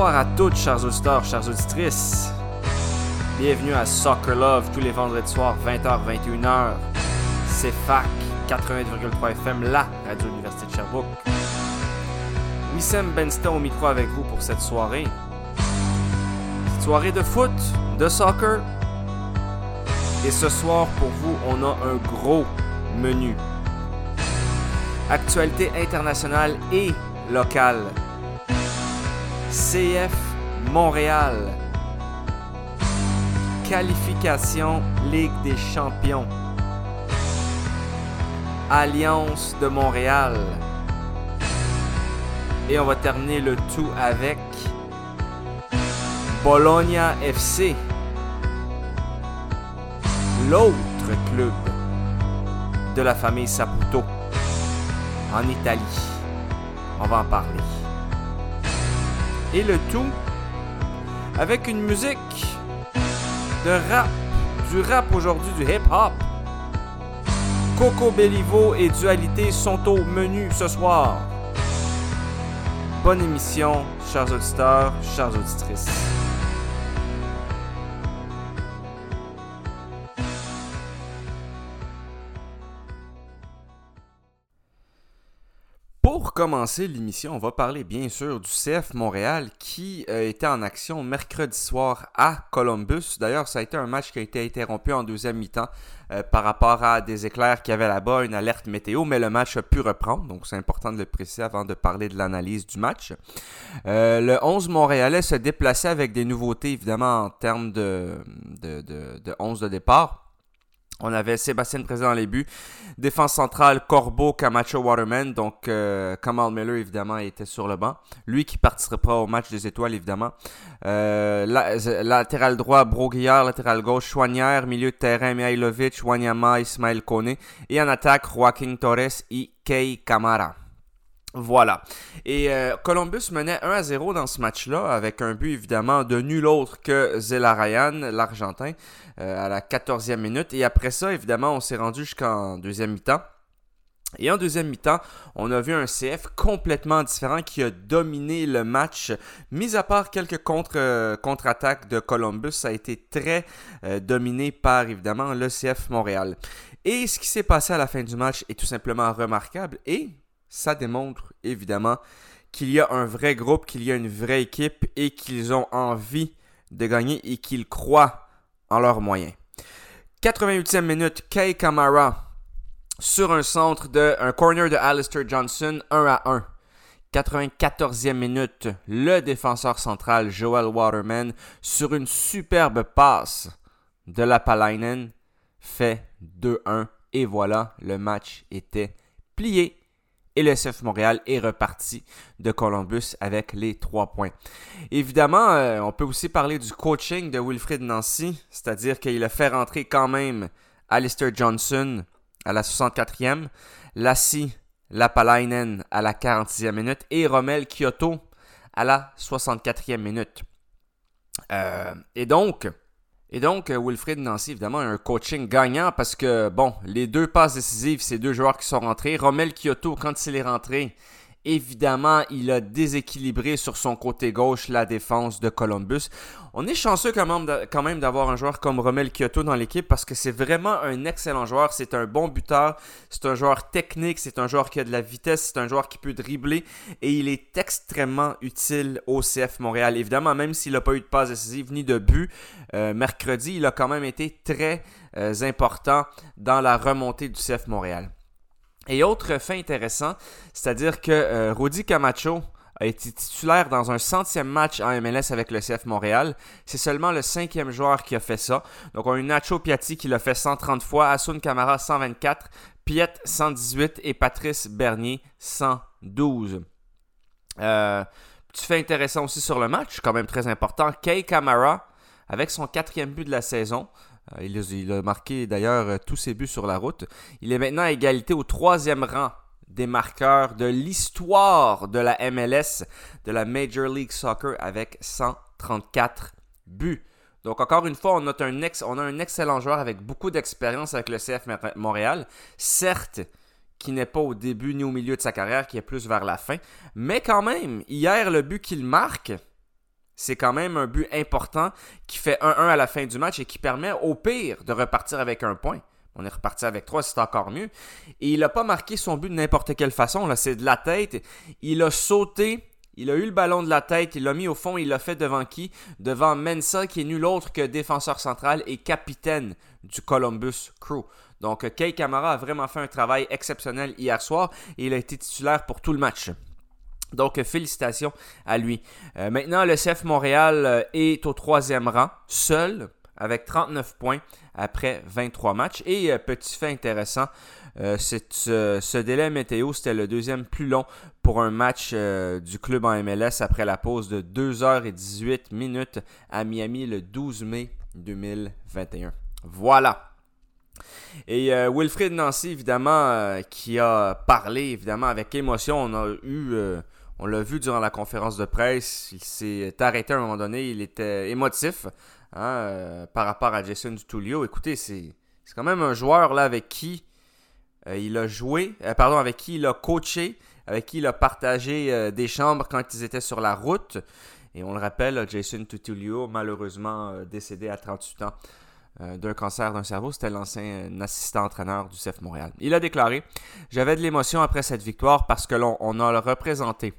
Bonsoir à toutes, chers auditeurs, chères auditrices. Bienvenue à Soccer Love tous les vendredis soirs, 20h-21h. C'est FAC 88,3 FM, la radio Université de Sherbrooke. Wissem Benston au micro avec vous pour cette soirée. Cette soirée de foot, de soccer. Et ce soir, pour vous, on a un gros menu. Actualité internationale et locale. CF Montréal. Qualification Ligue des Champions. Alliance de Montréal. Et on va terminer le tout avec Bologna FC. L'autre club de la famille Saputo en Italie. On va en parler. Et le tout avec une musique de rap, du rap aujourd'hui, du hip-hop. Coco Bellivo et Dualité sont au menu ce soir. Bonne émission, chers auditeurs, chères auditrices. Pour commencer l'émission, on va parler bien sûr du CF Montréal qui euh, était en action mercredi soir à Columbus. D'ailleurs, ça a été un match qui a été interrompu en deuxième mi-temps euh, par rapport à des éclairs qu'il y avait là-bas, une alerte météo, mais le match a pu reprendre, donc c'est important de le préciser avant de parler de l'analyse du match. Euh, le 11 montréalais se déplaçait avec des nouveautés évidemment en termes de, de, de, de 11 de départ. On avait Sébastien présent dans les buts. Défense centrale, Corbeau, Camacho, Waterman. Donc, euh, Kamal Miller, évidemment, était sur le banc. Lui qui participera au match des étoiles, évidemment. Euh, la, latéral droit, Broguillard. Latéral gauche, Chouanière. Milieu de terrain, Mihailovic, Wanyama, Ismail Kone. Et en attaque, Joaquin Torres et Kei Kamara. Voilà. Et euh, Columbus menait 1 à 0 dans ce match-là, avec un but évidemment de nul autre que Zela Ryan, l'Argentin, euh, à la 14e minute. Et après ça, évidemment, on s'est rendu jusqu'en deuxième mi-temps. Et en deuxième mi-temps, on a vu un CF complètement différent qui a dominé le match. Mis à part quelques euh, contre-attaques de Columbus, ça a été très dominé par évidemment le CF Montréal. Et ce qui s'est passé à la fin du match est tout simplement remarquable et ça démontre évidemment qu'il y a un vrai groupe, qu'il y a une vraie équipe et qu'ils ont envie de gagner et qu'ils croient en leurs moyens. 88e minute, Kay Kamara sur un centre de un corner de Alistair Johnson 1 à 1. 94e minute, le défenseur central Joel Waterman sur une superbe passe de la Palainen fait 2-1 et voilà, le match était plié et le CF Montréal est reparti de Columbus avec les trois points. Évidemment, euh, on peut aussi parler du coaching de Wilfred Nancy, c'est-à-dire qu'il a fait rentrer quand même Alistair Johnson à la 64e, Lassie Lapalainen à la 46e minute et Romel Kyoto à la 64e minute. Euh, et donc, et donc, Wilfried Nancy, évidemment, a un coaching gagnant parce que, bon, les deux passes décisives, c'est deux joueurs qui sont rentrés. Romel Kyoto, quand il est rentré, évidemment, il a déséquilibré sur son côté gauche la défense de Columbus. On est chanceux quand même d'avoir un joueur comme Romel Kyoto dans l'équipe parce que c'est vraiment un excellent joueur. C'est un bon buteur, c'est un joueur technique, c'est un joueur qui a de la vitesse, c'est un joueur qui peut dribbler et il est extrêmement utile au CF Montréal. Évidemment, même s'il n'a pas eu de passe décisive ni de but, euh, mercredi, il a quand même été très euh, important dans la remontée du CF Montréal. Et autre fait intéressant, c'est-à-dire que euh, Camacho a été titulaire dans un centième match en MLS avec le CF Montréal. C'est seulement le cinquième joueur qui a fait ça. Donc on a eu Nacho Piatti qui l'a fait 130 fois, Asun Camara 124, Piet 118 et Patrice Bernier 112. Euh, tu fais intéressant aussi sur le match, quand même très important. Kay Camara, avec son quatrième but de la saison, euh, il, a marqué d'ailleurs euh, tous ses buts sur la route. Il est maintenant à égalité au troisième rang des marqueurs de l'histoire de la MLS, de la Major League Soccer, avec 134 buts. Donc encore une fois, on a un, on a un excellent joueur avec beaucoup d'expérience avec le CF Montréal. Certes, qui n'est pas au début ni au milieu de sa carrière, qui est plus vers la fin. Mais quand même, hier, le but qu'il marque, c'est quand même un but important qui fait 1-1 à la fin du match et qui permet au pire de repartir avec un point. On est reparti avec 3, c'est encore mieux. Et il n'a pas marqué son but de n'importe quelle façon. Là, c'est de la tête. Il a sauté. Il a eu le ballon de la tête, il l'a mis au fond, il l'a fait devant qui? Devant Mensa, qui est nul autre que défenseur central et capitaine du Columbus Crew. Donc, Kay Kamara a vraiment fait un travail exceptionnel hier soir et il a été titulaire pour tout le match. Donc, félicitations à lui. Euh, maintenant, le CF Montréal euh, est au troisième rang, seul, avec 39 points après 23 matchs. Et euh, petit fait intéressant, ce délai météo, c'était le deuxième plus long pour un match du club en MLS après la pause de 2h18 minutes à Miami le 12 mai 2021. Voilà. Et euh, Wilfried Nancy, évidemment, euh, qui a parlé, évidemment, avec émotion. On a eu, euh, on l'a vu durant la conférence de presse, il s'est arrêté à un moment donné, il était émotif hein, par rapport à Jason Dutulio. Écoutez, c'est, quand même un joueur là avec qui il a joué, pardon, avec qui il a coaché, avec qui il a partagé des chambres quand ils étaient sur la route. Et on le rappelle, Jason Tutulio, malheureusement décédé à 38 ans euh, d'un cancer d'un cerveau. C'était l'ancien euh, assistant entraîneur du CF Montréal. Il a déclaré J'avais de l'émotion après cette victoire parce que l'on on a représenté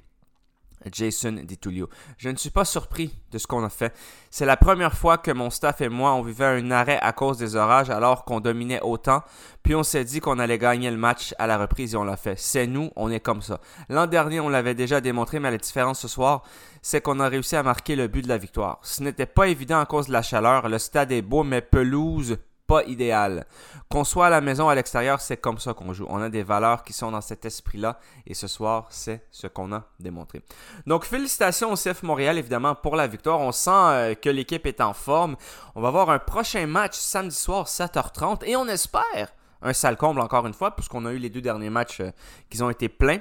Jason DiTullio. Je ne suis pas surpris de ce qu'on a fait. C'est la première fois que mon staff et moi on vivait un arrêt à cause des orages alors qu'on dominait autant, puis on s'est dit qu'on allait gagner le match à la reprise et on l'a fait. C'est nous, on est comme ça. L'an dernier, on l'avait déjà démontré, mais la différence ce soir, c'est qu'on a réussi à marquer le but de la victoire. Ce n'était pas évident à cause de la chaleur, le stade est beau, mais pelouse idéal. Qu'on soit à la maison ou à l'extérieur, c'est comme ça qu'on joue. On a des valeurs qui sont dans cet esprit-là et ce soir, c'est ce qu'on a démontré. Donc, félicitations au CF Montréal, évidemment, pour la victoire. On sent euh, que l'équipe est en forme. On va avoir un prochain match samedi soir, 7h30 et on espère un sale comble encore une fois, puisqu'on a eu les deux derniers matchs euh, qui ont été pleins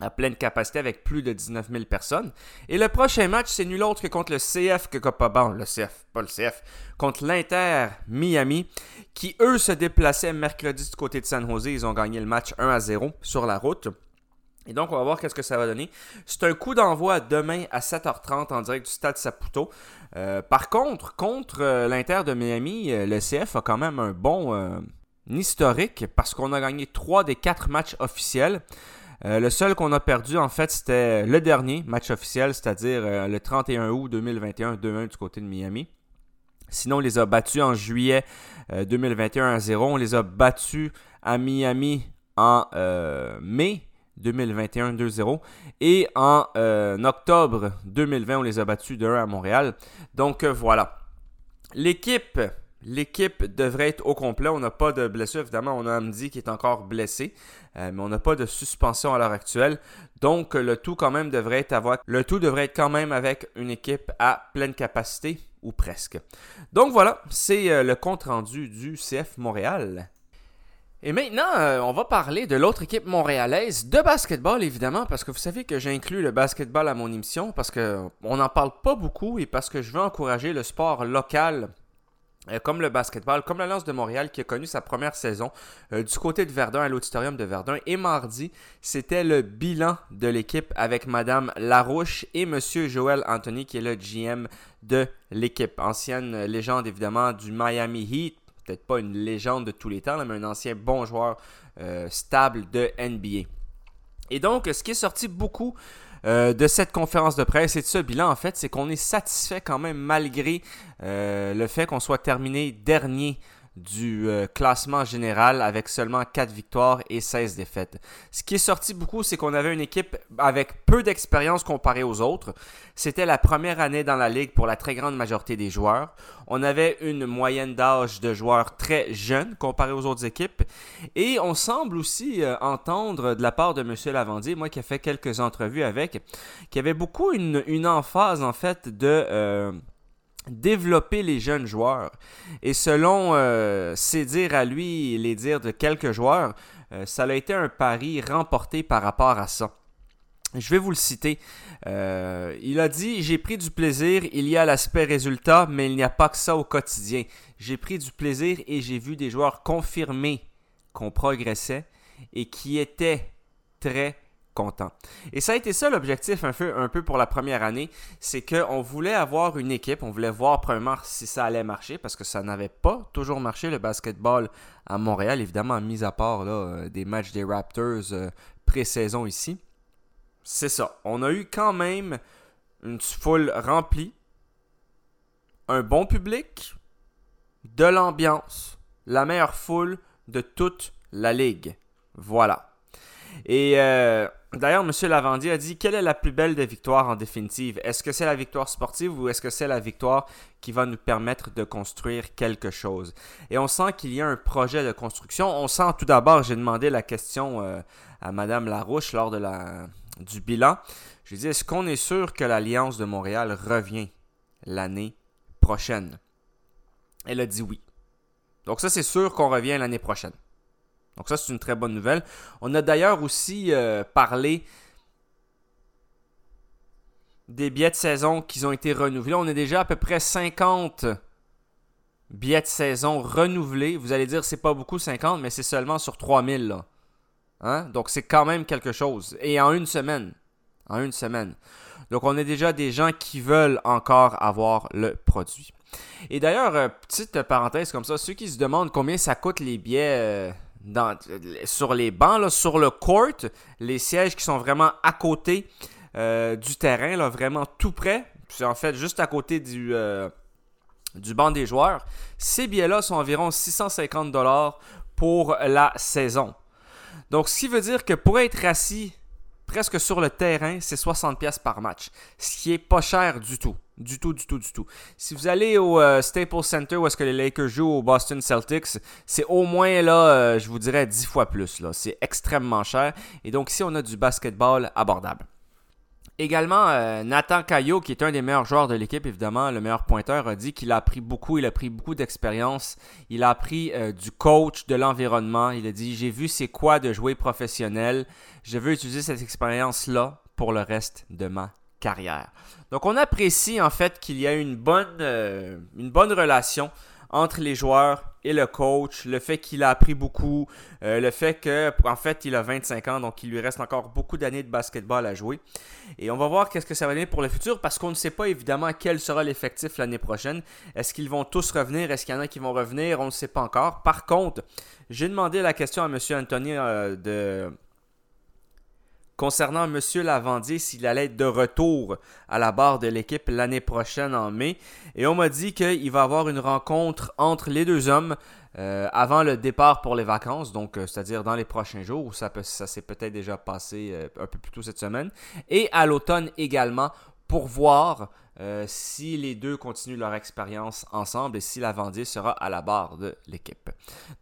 à pleine capacité avec plus de 19 000 personnes. Et le prochain match, c'est nul autre que contre le CF que le CF, pas le CF, contre l'Inter Miami, qui eux se déplaçaient mercredi du côté de San Jose. Ils ont gagné le match 1 à 0 sur la route. Et donc, on va voir qu'est-ce que ça va donner. C'est un coup d'envoi demain à 7h30 en direct du stade Saputo. Euh, par contre, contre euh, l'Inter de Miami, euh, le CF a quand même un bon historique parce qu'on a gagné 3 des 4 matchs officiels. Euh, le seul qu'on a perdu, en fait, c'était le dernier match officiel, c'est-à-dire euh, le 31 août 2021, 2-1 du côté de Miami. Sinon, on les a battus en juillet 2021 euh, à 0. On les a battus à Miami en mai 2021 2-0. Et en octobre 2020, on les a battus 2-1 à Montréal. Donc voilà. L'équipe L'équipe devrait être au complet. On n'a pas de blessure, évidemment. On a Amdi qui est encore blessé, euh, mais on n'a pas de suspension à l'heure actuelle. Donc, le tout quand même devrait être le tout devrait être quand même avec une équipe à pleine capacité ou presque. Donc voilà, c'est euh, le compte rendu du CF Montréal. Et maintenant, euh, on va parler de l'autre équipe montréalaise de basketball, évidemment, parce que vous savez que j'inclus le basketball à mon émission, parce qu'on n'en parle pas beaucoup et parce que je veux encourager le sport local comme le basketball, comme la Lance de Montréal qui a connu sa première saison euh, du côté de Verdun à l'auditorium de Verdun. Et mardi, c'était le bilan de l'équipe avec Madame Larouche et Monsieur Joël Anthony qui est le GM de l'équipe. Ancienne légende évidemment du Miami Heat. Peut-être pas une légende de tous les temps, mais un ancien bon joueur euh, stable de NBA. Et donc, ce qui est sorti beaucoup euh, de cette conférence de presse et de ce bilan, en fait, c'est qu'on est satisfait quand même malgré euh, le fait qu'on soit terminé dernier du euh, classement général avec seulement 4 victoires et 16 défaites. Ce qui est sorti beaucoup, c'est qu'on avait une équipe avec peu d'expérience comparée aux autres. C'était la première année dans la ligue pour la très grande majorité des joueurs. On avait une moyenne d'âge de joueurs très jeunes comparée aux autres équipes. Et on semble aussi euh, entendre de la part de M. Lavandier, moi qui ai fait quelques entrevues avec, qu'il y avait beaucoup une, une emphase en fait de... Euh, développer les jeunes joueurs. Et selon euh, ses dires à lui et les dires de quelques joueurs, euh, ça a été un pari remporté par rapport à ça. Je vais vous le citer. Euh, il a dit J'ai pris du plaisir, il y a l'aspect résultat, mais il n'y a pas que ça au quotidien. J'ai pris du plaisir et j'ai vu des joueurs confirmer qu'on progressait et qui étaient très Et ça a été ça l'objectif un peu, un peu pour la première année, c'est qu'on voulait avoir une équipe, on voulait voir premièrement si ça allait marcher, parce que ça n'avait pas toujours marché le basketball à Montréal, évidemment, mis à part là, euh, des matchs des Raptors euh, pré-saison ici. C'est ça, on a eu quand même une foule remplie, un bon public, de l'ambiance, la meilleure foule de toute la ligue. Voilà. Et euh, D'ailleurs, M. Lavandier a dit quelle est la plus belle des victoires en définitive? Est-ce que c'est la victoire sportive ou est-ce que c'est la victoire qui va nous permettre de construire quelque chose Et on sent qu'il y a un projet de construction. On sent tout d'abord, j'ai demandé la question euh, à Mme Larouche lors de la, du bilan. Je lui ai dit est-ce qu'on est sûr que l'Alliance de Montréal revient l'année prochaine Elle a dit oui. Donc, ça, c'est sûr qu'on revient l'année prochaine. Donc ça, c'est une très bonne nouvelle. On a d'ailleurs aussi euh, parlé des billets de saison qui ont été renouvelés. On est déjà à peu près 50 billets de saison renouvelés. Vous allez dire, c'est pas beaucoup 50, mais c'est seulement sur 3000. Là. Hein? Donc c'est quand même quelque chose. Et en une semaine. En une semaine. Donc on a déjà des gens qui veulent encore avoir le produit. Et d'ailleurs, euh, petite parenthèse comme ça, ceux qui se demandent combien ça coûte les billets... Euh, sur les bancs, sur le court, les sièges qui sont vraiment à côté euh, du terrain, là, vraiment tout près. Puis en fait, juste à côté du, euh, du banc des joueurs. Ces billets-là sont environ 650 dollars pour la saison. Donc, ce qui veut dire que pour être assis presque sur le terrain, c'est 60 pièces par match, ce qui est pas cher du tout. Du tout, du tout, du tout. Si vous allez au euh, Staples Center où est-ce que les Lakers jouent au Boston Celtics, c'est au moins là, euh, je vous dirais 10 fois plus. Là. C'est extrêmement cher. Et donc ici, on a du basketball abordable. Également, euh, Nathan Caillot, qui est un des meilleurs joueurs de l'équipe, évidemment, le meilleur pointeur, a dit qu'il a appris beaucoup, il a pris beaucoup d'expérience, il a appris du coach, de l'environnement. Il a dit J'ai vu c'est quoi de jouer professionnel. Je veux utiliser cette expérience-là pour le reste de ma carrière. Donc on apprécie en fait qu'il y a une bonne, euh, une bonne relation entre les joueurs et le coach, le fait qu'il a appris beaucoup, euh, le fait que en fait il a 25 ans, donc il lui reste encore beaucoup d'années de basketball à jouer. Et on va voir qu'est-ce que ça va donner pour le futur parce qu'on ne sait pas évidemment quel sera l'effectif l'année prochaine. Est-ce qu'ils vont tous revenir? Est-ce qu'il y en a qui vont revenir? On ne sait pas encore. Par contre, j'ai demandé la question à M. Anthony euh, de Concernant M. Lavandier, s'il allait être de retour à la barre de l'équipe l'année prochaine en mai. Et on m'a dit qu'il va y avoir une rencontre entre les deux hommes euh, avant le départ pour les vacances, donc euh, c'est-à-dire dans les prochains jours, ça, ça s'est peut-être déjà passé euh, un peu plus tôt cette semaine. Et à l'automne également pour voir euh, si les deux continuent leur expérience ensemble et si Lavandier sera à la barre de l'équipe.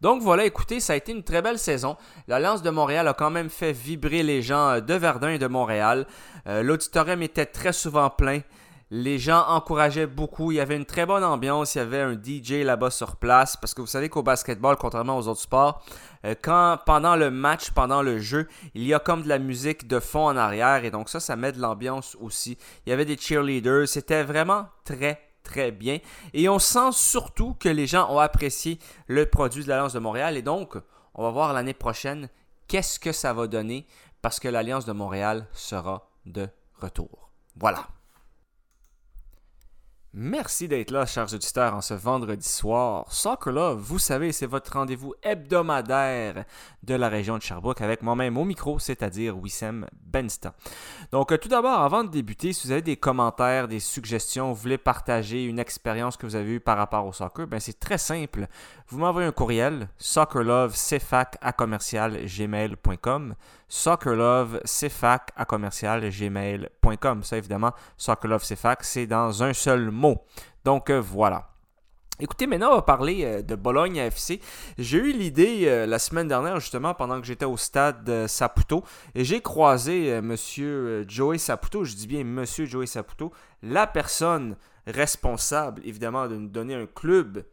Donc voilà, écoutez, ça a été une très belle saison. L'Alliance de Montréal a quand même fait vibrer les gens de Verdun et de Montréal. Euh, l'auditorium était très souvent plein. Les gens encourageaient beaucoup. Il y avait une très bonne ambiance. Il y avait un DJ là-bas sur place. Parce que vous savez qu'au basketball, contrairement aux autres sports, euh, quand pendant le match, pendant le jeu, il y a comme de la musique de fond en arrière. Et donc ça, ça met de l'ambiance aussi. Il y avait des cheerleaders. C'était vraiment très, très bien. Et on sent surtout que les gens ont apprécié le produit de l'Alliance de Montréal. Et donc, on va voir l'année prochaine qu'est-ce que ça va donner parce que l'Alliance de Montréal sera de retour. Voilà. Merci d'être là, chers auditeurs, en ce vendredi soir. Soccer Love, vous savez, c'est votre rendez-vous hebdomadaire de la région de Sherbrooke avec moi-même au micro, c'est-à-dire Wissem Bensta. Donc, euh, tout d'abord, avant de débuter, si vous avez des commentaires, des suggestions, vous voulez partager une expérience que vous avez eue par rapport au soccer, ben c'est très simple. Vous m'envoyez un courriel, gmail.com soccerlovecfac à commercial gmail.com. Ça, évidemment, soccerlovecfac, c'est dans un seul mot. Donc, euh, voilà. Écoutez, maintenant, on va parler euh, de Bologne FC. J'ai eu l'idée euh, la semaine dernière, justement, pendant que j'étais au stade Saputo, et j'ai croisé Monsieur Joey Saputo, je dis bien Monsieur Joey Saputo, la personne responsable, évidemment, de nous donner un club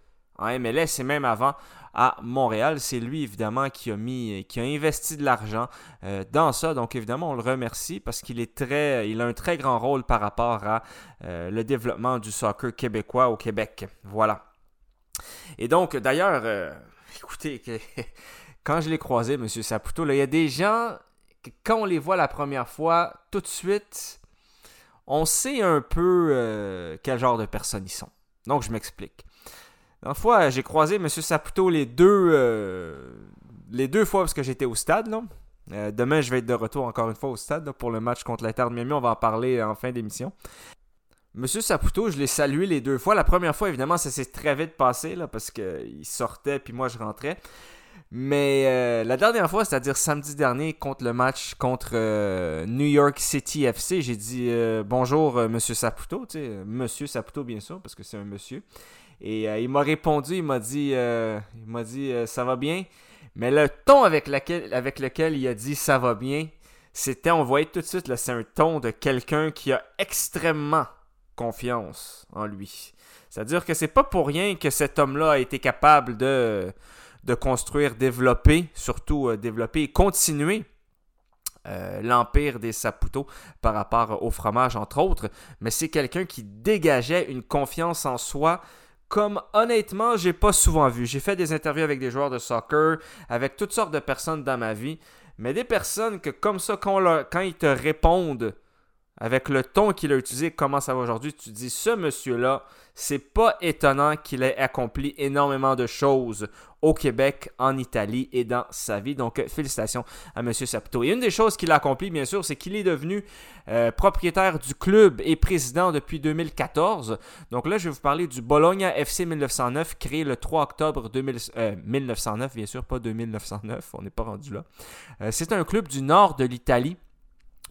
en MLS et même avant à Montréal. C'est lui, évidemment, qui a mis, qui a investi de l'argent euh, dans ça. Donc, évidemment, on le remercie parce qu'il a un très grand rôle par rapport à euh, le développement du soccer québécois au Québec. Voilà. Et donc, d'ailleurs, euh, écoutez, quand je l'ai croisé, M. Saputo, il y a des gens, quand on les voit la première fois, tout de suite, on sait un peu quel genre de personnes ils sont. Donc, je m'explique. Une fois, j'ai croisé M. Saputo les deux, euh, les deux fois parce que j'étais au stade. Euh, demain, je vais être de retour encore une fois au stade pour le match contre l'Inter de Miami. On va en parler en fin d'émission. Monsieur Saputo, je l'ai salué les deux fois. La première fois, évidemment, ça s'est très vite passé là, parce qu'il sortait puis moi je rentrais. Mais euh, la dernière fois, c'est-à-dire samedi dernier, contre le match contre New York City FC, j'ai dit bonjour Monsieur Saputo, tu sais, Monsieur Saputo bien sûr, parce que c'est un monsieur. Et euh, il m'a répondu, il m'a dit, euh, euh, ça va bien. Mais le ton avec, lequel il a dit ça va bien, c'était, on voyait tout de suite, là, c'est un ton de quelqu'un qui a extrêmement confiance en lui. C'est-à-dire que c'est pas pour rien que cet homme-là a été capable de, de construire, développer, surtout développer et continuer l'empire des Saputo par rapport au fromage, entre autres. Mais c'est quelqu'un qui dégageait une confiance en soi comme honnêtement, j'ai pas souvent vu. J'ai fait des interviews avec des joueurs de soccer, avec toutes sortes de personnes dans ma vie, mais des personnes que comme ça, quand, quand ils te répondent avec le ton qu'il a utilisé, comment ça va aujourd'hui, tu dis ce monsieur-là, c'est pas étonnant qu'il ait accompli énormément de choses au Québec, en Italie et dans sa vie. Donc, euh, félicitations à M. Saputo. Et une des choses qu'il a accompli, bien sûr, c'est qu'il est devenu euh, propriétaire du club et président depuis 2014. Donc là, je vais vous parler du Bologna FC 1909, créé le 3 octobre 1909, euh, bien sûr, pas 2909, on n'est pas rendu là. c'est un club du nord de l'Italie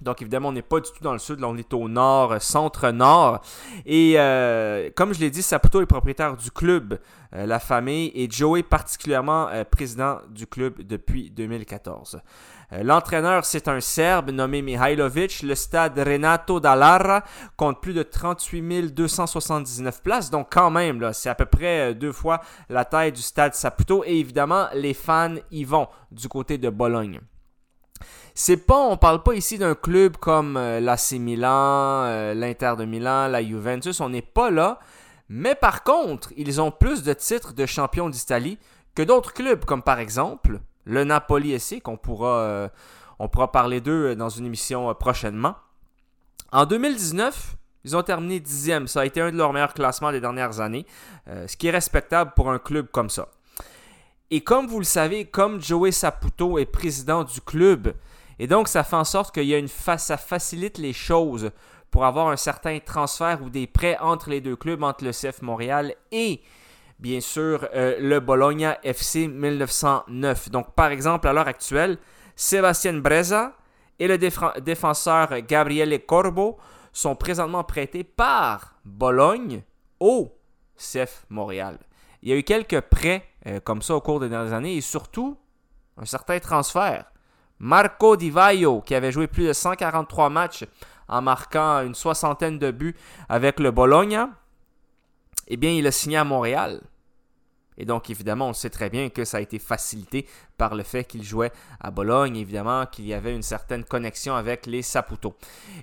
donc évidemment, on n'est pas du tout dans le sud, là on est au nord, euh, centre-nord. Et euh, comme je l'ai dit, Saputo est propriétaire du club, euh, la famille, et Joey particulièrement président du club depuis 2014. L'entraîneur, c'est un Serbe nommé Mihailovic. Le stade Renato Dallara compte plus de 38 279 places. Donc quand même, c'est à peu près deux fois la taille du stade Saputo. Et évidemment, les fans y vont du côté de Bologne. C'est pas, on parle pas ici d'un club comme euh, l'AC Milan, euh, l'Inter de Milan, la Juventus, on n'est pas là. Mais par contre, ils ont plus de titres de champion d'Italie que d'autres clubs, comme par exemple le Napoli SC, qu'on pourra, euh, on pourra parler d'eux dans une émission prochainement. En 2019, ils ont terminé dixième. Ça a été un de leurs meilleurs classements des dernières années, ce qui est respectable pour un club comme ça. Et comme vous le savez, comme Joey Saputo est président du club, et donc, ça fait en sorte qu'il y a une ça facilite les choses pour avoir un certain transfert ou des prêts entre les deux clubs, entre le CF Montréal et bien sûr euh, le Bologna FC 1909. Donc, par exemple, à l'heure actuelle, Sébastien Breza et le défenseur Gabriele Corbo sont présentement prêtés par Bologne au CF Montréal. Il y a eu quelques prêts euh, comme ça au cours des dernières années et surtout un certain transfert. Marco Di Vaio, qui avait joué plus de 143 matchs en marquant une soixantaine de buts avec le Bologna, eh bien, il a signé à Montréal. Et donc, évidemment, on sait très bien que ça a été facilité par le fait qu'il jouait à Bologne, évidemment, qu'il y avait une certaine connexion avec les Saputo.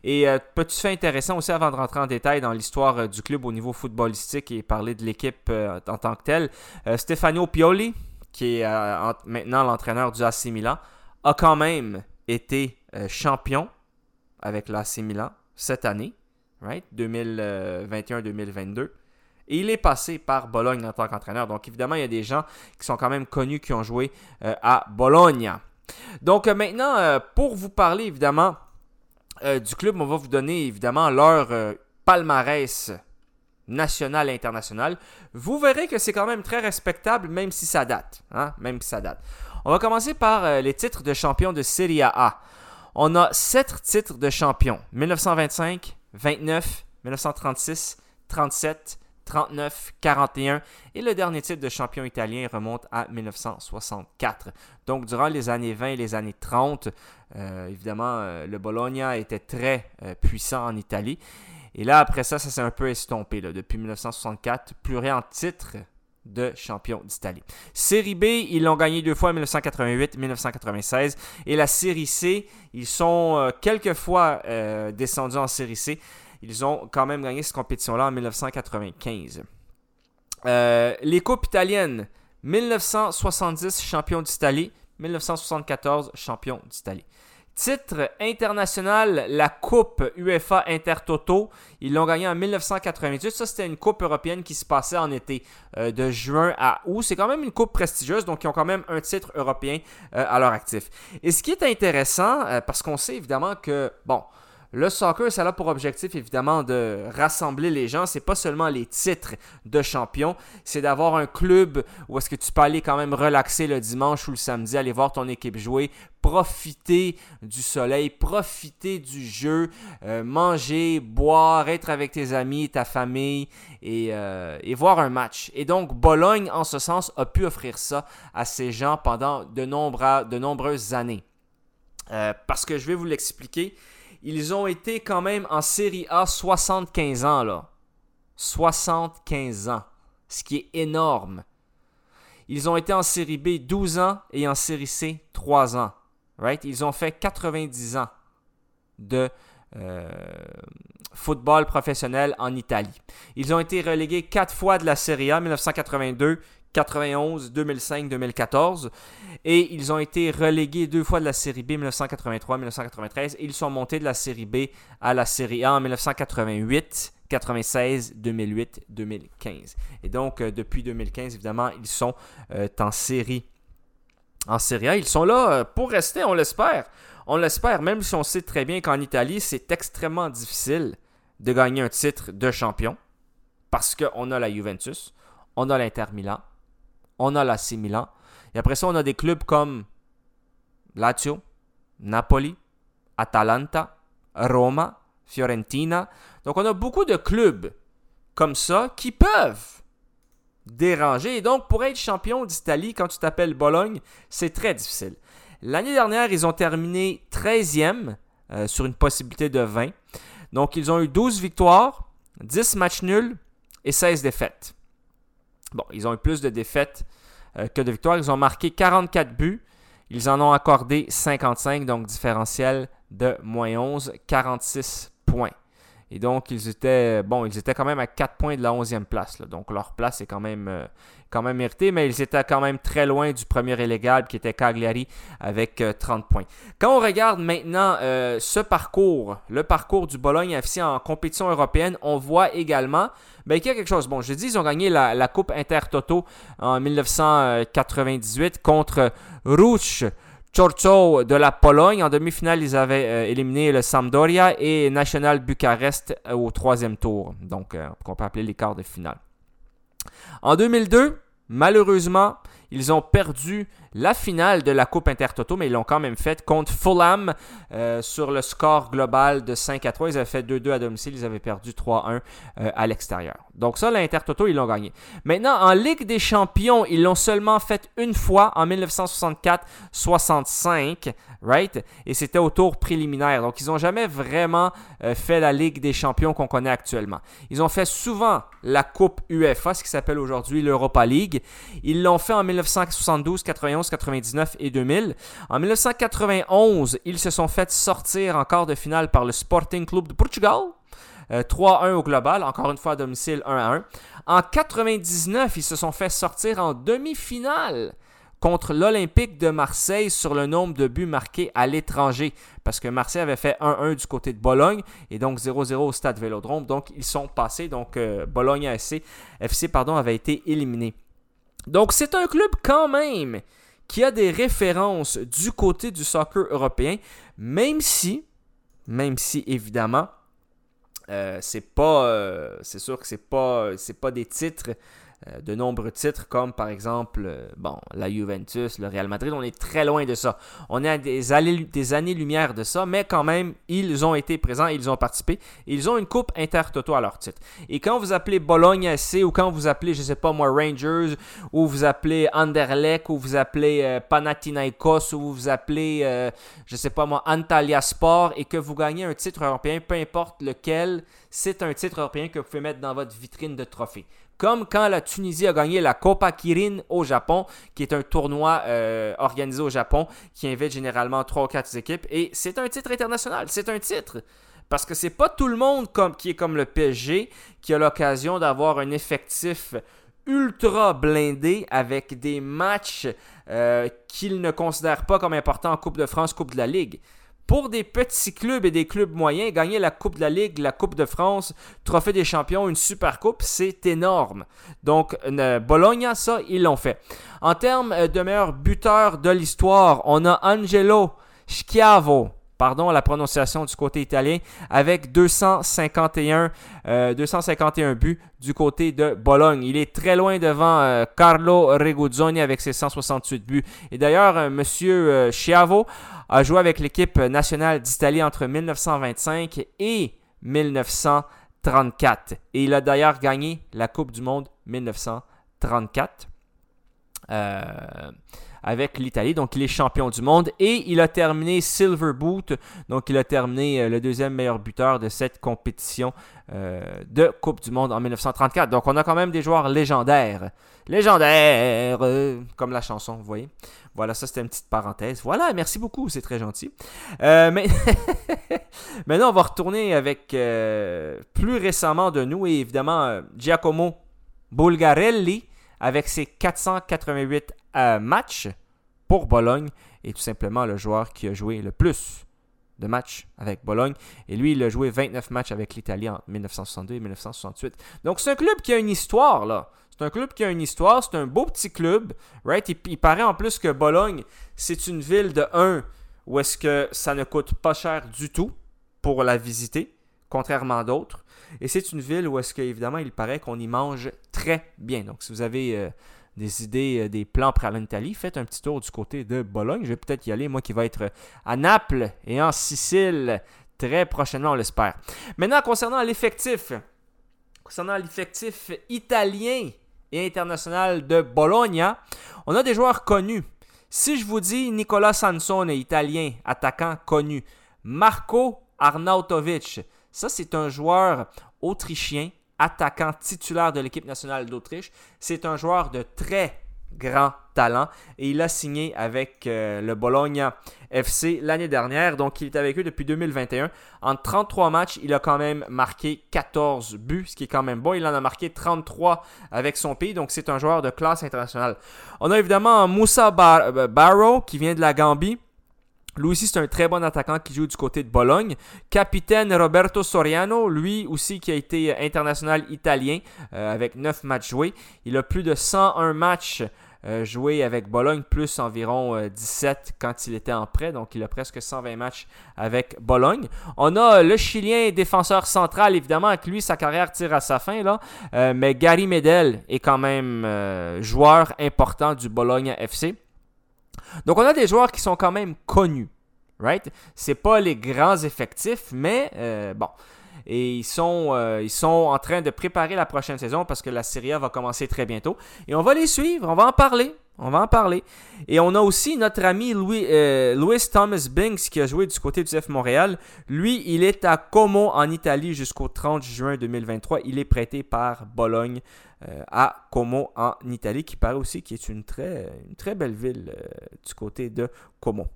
Et euh, petit fait intéressant aussi, avant de rentrer en détail dans l'histoire euh, du club au niveau footballistique et parler de l'équipe euh, en tant que telle, Stefano Pioli, qui est maintenant l'entraîneur du AC Milan, a quand même été euh, champion avec l'AC Milan cette année. right? 2021-2022. Et il est passé par Bologne en tant qu'entraîneur. Donc évidemment, il y a des gens qui sont quand même connus qui ont joué euh, à Bologne. Donc euh, maintenant, euh, pour vous parler évidemment du club, on va vous donner évidemment leur palmarès national et international. Vous verrez que c'est quand même très respectable, même si ça date. Hein? Même si ça date. On va commencer par les titres de champion de Serie A. On a 7 titres de champion. 1925, 29, 1936, 37, 39, 41 et le dernier titre de champion italien remonte à 1964. Donc durant les années 20 et les années 30, euh, évidemment, euh, le Bologna était très euh, puissant en Italie. Et là, après ça, ça s'est un peu estompé. Depuis 1964, plus rien en titre de champion d'Italie. Série B, ils l'ont gagné deux fois en 1988, 1996. Et la Série C, ils sont quelques fois descendus en Série C. Ils ont quand même gagné cette compétition-là en 1995. Euh, les coupes italiennes, 1970 champion d'Italie, 1974 champion d'Italie. Titre international, la Coupe UEFA Intertoto. Ils l'ont gagné en 1998. Ça, c'était une coupe européenne qui se passait en été, euh, de juin à août. C'est quand même une coupe prestigieuse, donc ils ont quand même un titre européen euh, à leur actif. Et ce qui est intéressant, parce qu'on sait évidemment que, bon, le soccer, ça a pour objectif évidemment de rassembler les gens. C'est pas seulement les titres de champion, c'est d'avoir un club où est-ce que tu peux aller quand même relaxer le dimanche ou le samedi, aller voir ton équipe jouer, profiter du soleil, profiter du jeu, euh, manger, boire, être avec tes amis, ta famille euh, et, voir un match. Et donc Bologne, en ce sens, a pu offrir ça à ces gens pendant de, nombreuses années. Euh, parce que je vais vous l'expliquer. Ils ont été quand même en Série A 75 ans, là. 75 ans. Ce qui est énorme. Ils ont été en Série B 12 ans et en Série C 3 ans. Right? Ils ont fait 90 ans de euh, football professionnel en Italie. Ils ont été relégués 4 fois de la Série A 1982, 91, 2005, 2014. Et ils ont été relégués deux fois de la série B 1983, 1993. Et ils sont montés de la série B à la série A en 1988. 96, 2008, 2015. Et donc, euh, depuis 2015, évidemment, ils sont euh, en série en Série A. Ils sont là euh, pour rester, on l'espère. On l'espère, même si on sait très bien qu'en Italie, c'est extrêmement difficile de gagner un titre de champion. Parce qu'on a la Juventus, on a l'Inter Milan, on a l'AC Milan. Et après ça, on a des clubs comme Lazio, Napoli, Atalanta, Roma, Fiorentina. Donc on a beaucoup de clubs comme ça qui peuvent déranger. Et donc pour être champion d'Italie quand tu t'appelles Bologne, c'est très difficile. L'année dernière, ils ont terminé 13e euh, sur une possibilité de 20. Donc ils ont eu 12 victoires, 10 matchs nuls et 16 défaites. Bon, ils ont eu plus de défaites euh, que de victoires. Ils ont marqué 44 buts. Ils en ont accordé 55, donc différentiel de moins 11, 46 points. Et donc, ils étaient, bon, ils étaient quand même à 4 points de la 11e place. Donc, leur place est quand même, euh, quand même méritée, mais ils étaient quand même très loin du premier élégable qui était Cagliari avec 30 euh, points. Quand on regarde maintenant euh, ce parcours, le parcours du Bologne FC en compétition européenne, on voit également ben, qu'il y a quelque chose. Bon, je dis, ils ont gagné la, la Coupe Intertoto en 1998 contre Rouch. Chorcho de la Pologne. En demi-finale, ils avaient euh, éliminé le Sampdoria et National Bucarest euh, au troisième tour. Donc, euh, qu'on peut appeler les quarts de finale. En 2002, malheureusement, ils ont perdu la finale de la Coupe Intertoto, mais ils l'ont quand même faite contre Fulham euh, sur le score global de 5 à 3. Ils avaient fait 2-2 à domicile, ils avaient perdu 3-1 euh, à l'extérieur. Donc ça, l'Intertoto, ils l'ont gagné. Maintenant, en Ligue des Champions, ils l'ont seulement fait une fois en 1964-65, right? Et c'était au tour préliminaire. Donc ils n'ont jamais vraiment euh, fait la Ligue des Champions qu'on connaît actuellement. Ils ont fait souvent la Coupe UEFA, ce qui s'appelle aujourd'hui l'Europa League. Ils l'ont fait en 1972, 91, 99 et 2000. En 1991, ils se sont fait sortir en quart de finale par le Sporting Club de Portugal. 3-1 euh, au global, encore une fois à domicile 1-1. En 99, ils se sont fait sortir en demi-finale contre l'Olympique de Marseille sur le nombre de buts marqués à l'étranger. Parce que Marseille avait fait 1-1 du côté de Bologne et donc 0-0 au stade Vélodrome. Donc ils sont passés. Donc euh, Bologne FC, FC pardon, avait été éliminé. Donc c'est un club quand même qui a des références du côté du soccer européen, même si, même si évidemment, euh, c'est pas, euh, c'est sûr que c'est pas, c'est pas des titres de nombreux titres comme par exemple euh, la Juventus, le Real Madrid. On est très loin de ça. On est à des, années-lumière de ça, mais quand même, ils ont été présents, ils ont participé. Ils ont une coupe intertoto à leur titre. Et quand vous appelez Bologne SC ou quand vous appelez, je sais pas moi, Rangers, ou vous appelez Anderlecht, ou vous appelez euh, Panathinaikos, ou vous appelez, je sais pas moi, Antalya Sport, et que vous gagnez un titre européen, peu importe lequel, c'est un titre européen que vous pouvez mettre dans votre vitrine de trophée comme quand la Tunisie a gagné la Copa Kirin au Japon, qui est un tournoi euh, organisé au Japon qui invite généralement 3 ou 4 équipes. Et c'est un titre international, c'est un titre. Parce que c'est pas tout le monde qui est comme le PSG qui a l'occasion d'avoir un effectif ultra blindé avec des matchs euh, qu'ils ne considèrent pas comme importants en Coupe de France, Coupe de la Ligue. Pour des petits clubs et des clubs moyens, gagner la Coupe de la Ligue, la Coupe de France, Trophée des Champions, une Super Coupe, c'est énorme. Donc, Bologna, ça, ils l'ont fait. En termes euh, de meilleur buteur de l'histoire, on a Angelo Schiavo pardon, la prononciation du côté italien, avec 251, 251 euh, buts du côté de Bologne. Il est très loin devant euh, Carlo Reguzzoni avec ses 168 buts. Et d'ailleurs, euh, Monsieur Chiavo a joué avec l'équipe nationale d'Italie entre 1925 et 1934. Et il a d'ailleurs gagné la Coupe du Monde 1934. Euh, avec l'Italie. Donc, il est champion du monde et il a terminé Silver Boot. Donc, il a terminé euh, le deuxième meilleur buteur de cette compétition euh, de Coupe du Monde en 1934. Donc, on a quand même des joueurs légendaires. Légendaires, euh, comme la chanson, vous voyez. Voilà, ça c'était une petite parenthèse. Voilà, merci beaucoup, c'est très gentil. mais maintenant, on va retourner avec plus récemment de nous et évidemment Giacomo Bulgarelli avec ses 488 euh, matchs pour Bologne est tout simplement le joueur qui a joué le plus de matchs avec Bologne. Et lui, il a joué 29 matchs avec l'Italie en 1962 et 1968. Donc c'est un club qui a une histoire, là. C'est un club qui a une histoire, c'est un beau petit club, right? Il, paraît en plus que Bologne, c'est une ville de 1 où est-ce que ça ne coûte pas cher du tout pour la visiter, contrairement à d'autres. Et c'est une ville où est-ce qu'évidemment, il paraît qu'on y mange très bien. Donc, si vous avez euh, des idées, euh, des plans pour aller en Italie, faites un petit tour du côté de Bologne. Je vais peut-être y aller, moi qui va être à Naples et en Sicile très prochainement, on l'espère. Maintenant, concernant l'effectif, concernant l'effectif italien et international de Bologna, on a des joueurs connus. Si je vous dis Nicolas Sansone, italien, attaquant connu, Marco Arnautovic, ça, c'est un joueur autrichien, attaquant titulaire de l'équipe nationale d'Autriche. C'est un joueur de très grand talent et il a signé avec euh, le Bologna FC l'année dernière. Donc, il est avec eux depuis 2021. En 33 matchs, il a quand même marqué 14 buts, ce qui est quand même bon. Il en a marqué 33 avec son pays, donc c'est un joueur de classe internationale. On a évidemment Moussa Barrow qui vient de la Gambie. Lui aussi, c'est un très bon attaquant qui joue du côté de Bologne. Capitaine Roberto Soriano, lui aussi qui a été international italien euh, avec 9 matchs joués. Il a plus de 101 matchs euh, joués avec Bologne, plus environ 17 euh, quand il était en prêt. Donc, il a presque 120 matchs avec Bologne. On a le Chilien défenseur central, évidemment, avec lui, sa carrière tire à sa fin. là. mais Gary Medel est quand même joueur important du Bologne FC. Donc on a des joueurs qui sont quand même connus, right? C'est pas les grands effectifs, mais euh, bon. Et ils sont, euh, ils sont en train de préparer la prochaine saison parce que la Serie A va commencer très bientôt. Et on va les suivre, on va en parler. On va en parler. Et on a aussi notre ami Louis, euh, Thomas Binks qui a joué du côté du F Montréal. Lui, il est à Como en Italie jusqu'au 30 juin 2023. Il est prêté par Bologne euh, à Como en Italie, qui paraît aussi qui est une très, une très belle ville euh, du côté de Como.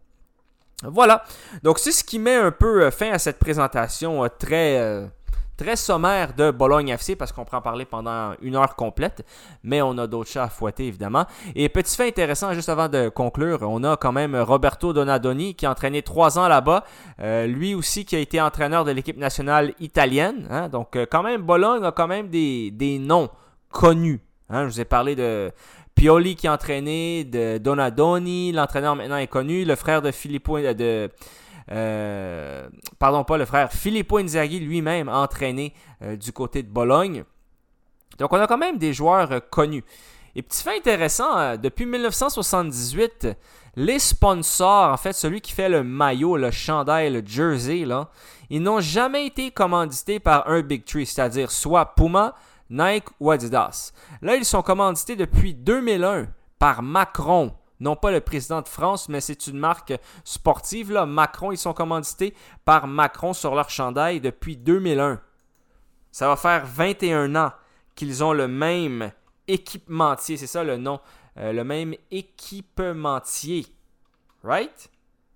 Voilà. Donc c'est ce qui met un peu fin à cette présentation très très sommaire de Bologne FC parce qu'on prend en parler pendant une heure complète, mais on a d'autres chats à fouetter évidemment. Et petit fait intéressant, juste avant de conclure, on a quand même Roberto Donadoni qui a entraîné trois ans là-bas, euh, lui aussi qui a été entraîneur de l'équipe nationale italienne. Hein. donc euh, quand même, Bologne a quand même des, des noms connus. Hein. je vous ai parlé de Pioli qui a entraîné, de Donadoni, l'entraîneur maintenant est connu, le frère de Filippo de euh, pardon, pas le frère, Filippo Inzaghi lui-même entraîné euh, du côté de Bologne. Donc on a quand même des joueurs euh, connus. Et petit fait intéressant, depuis 1978, les sponsors, en fait, celui qui fait le maillot, le chandail, le jersey, là, ils n'ont jamais été commandités par un Big Tree, c'est-à-dire soit Puma, Nike ou Adidas. Là, ils sont commandités depuis 2001 par Macron, non pas le président de France, mais c'est une marque sportive. Là. Macron, ils sont commandités par Macron sur leur chandail depuis 2001. Ça va faire 21 ans qu'ils ont le même équipementier, c'est ça le nom, euh, le même équipementier. Right?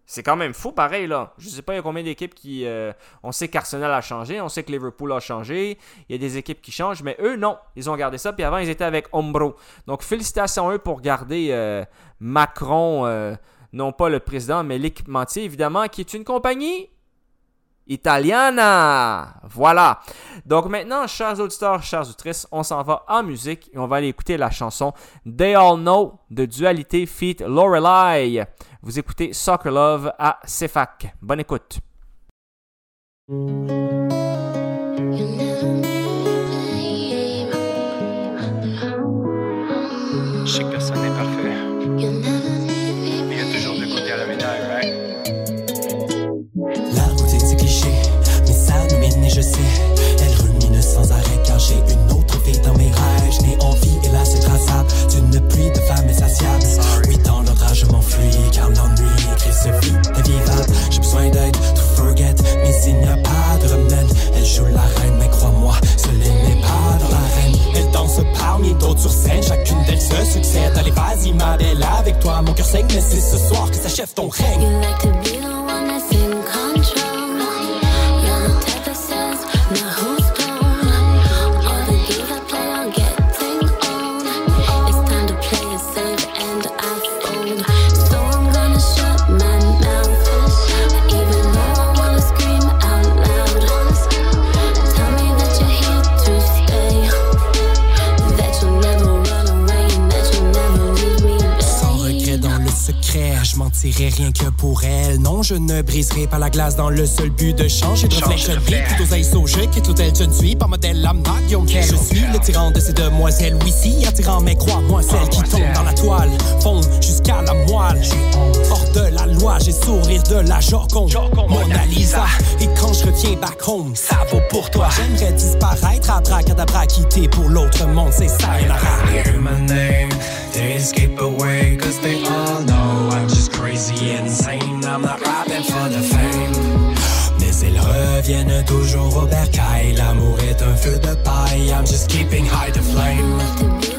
C'est quand même fou, pareil, là. Je sais pas, il y a combien d'équipes qui. Euh, on sait qu'Arsenal a changé, on sait que Liverpool a changé, il y a des équipes qui changent, mais eux, non. Ils ont gardé ça, puis avant, ils étaient avec Ombro. Donc, félicitations eux pour garder euh, Macron, euh, non pas le président, mais l'équipementier, évidemment, qui est une compagnie Italiana! Voilà. Donc maintenant, chers auditeurs, chers auditrices, on s'en va en musique et on va aller écouter la chanson They All Know de Dualité Feat Lorelai. Vous écoutez Soccer Love à CFAC. Bonne écoute. Forget, mais il n'y a pas de remède. Elle joue la reine, mais crois-moi, ce n'est pas dans l'arène. Elle danse parmi d'autres sur scène, chacune d'elles se succède. Allez, vas-y, ma belle, avec toi, mon cœur saigne, mais c'est ce soir que s'achève ton règne. Je mentirai rien que pour elle. Non, je ne briserai pas la glace dans le seul but de changer de reflet. Je vis aïsso, je quitte l'hôtel, je ne suis pas modèle, Tell. Je suis le tyran de ces demoiselles, oui, si attirant, mais crois-moi, celles qui tombent dans la toile fondent jusqu'à la moelle. Hors de la loi, j'ai sourire de la Joconde, Mona Lisa. Et quand je reviens back home, ça vaut pour toi. J'aimerais disparaître, abracadabra, quitter pour l'autre monde, c'est ça, la hear my name, they escape away cause they all know I'm just crazy insane. I'm not rapping for the fame. Mais ils reviennent toujours au bercail. L'amour est un feu de paille. I'm just keeping high the flame.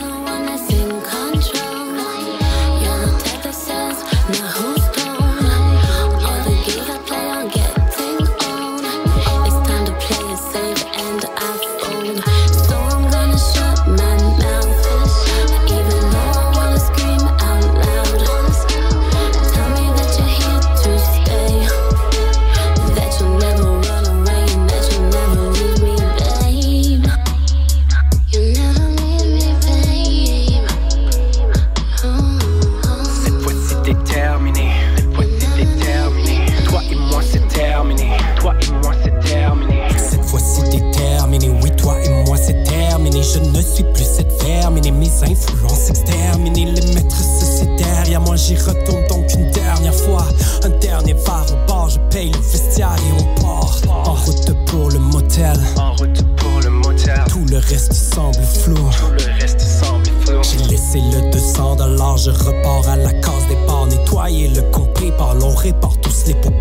Terminée. Mes influences exterminées. Les maîtresses c'est derrière moi. J'y retourne donc une dernière fois. Un dernier phare au bord. Je paye le vestiaire et on part. En route pour le motel. En route pour le motel. Tout le reste semble flou. Tout le reste semble flou. J'ai laissé le 200 dollars, je repars à la case départ, nettoyer le compris par l'on répare tous les pots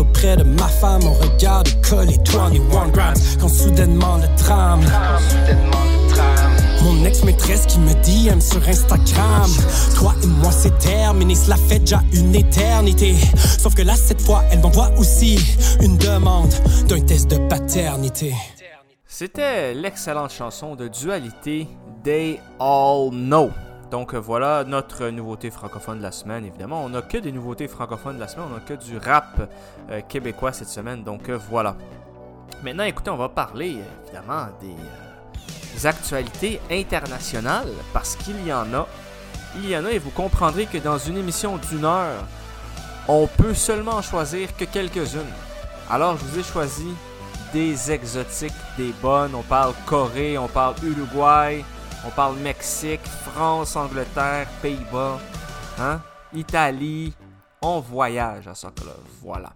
auprès de ma femme, on regarde coller 21 grams. Quand soudainement le drame. Mon ex-maîtresse qui me DM sur Instagram. Toi et moi, c'est terminé. Cela fait déjà une éternité. Sauf que là, cette fois, elle m'envoie aussi une demande d'un test de paternité. C'était l'excellente chanson de dualité They All Know. Donc euh, voilà notre nouveauté francophone de la semaine. Évidemment, on n'a que des nouveautés francophones de la semaine. On n'a que du rap euh, québécois cette semaine. Donc euh, voilà. Maintenant, écoutez, on va parler évidemment des, des actualités internationales parce qu'il y en a. Il y en a et vous comprendrez que dans une émission d'une heure, on peut seulement en choisir que quelques-unes. Alors, je vous ai choisi des exotiques, des bonnes. On parle Corée, on parle Uruguay, on parle Mexique, France, Angleterre, Pays-Bas, hein? Italie. On voyage à Sokolov. Voilà.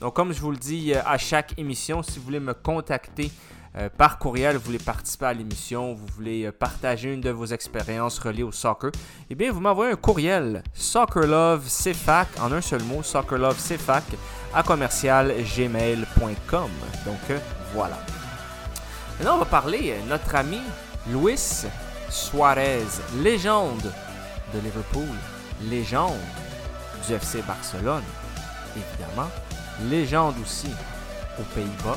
Donc, comme je vous le dis euh, à chaque émission, si vous voulez me contacter euh, par courriel, vous voulez participer à l'émission, vous voulez euh, partager une de vos expériences reliées au soccer, eh bien, vous m'envoyez un courriel soccerlovecfac en un seul mot, soccerlovecfac à commercial gmail.com. Donc, voilà. Maintenant, on va parler notre ami Luis Suarez, légende de Liverpool, légende du FC Barcelone, évidemment, légende aussi aux Pays-Bas.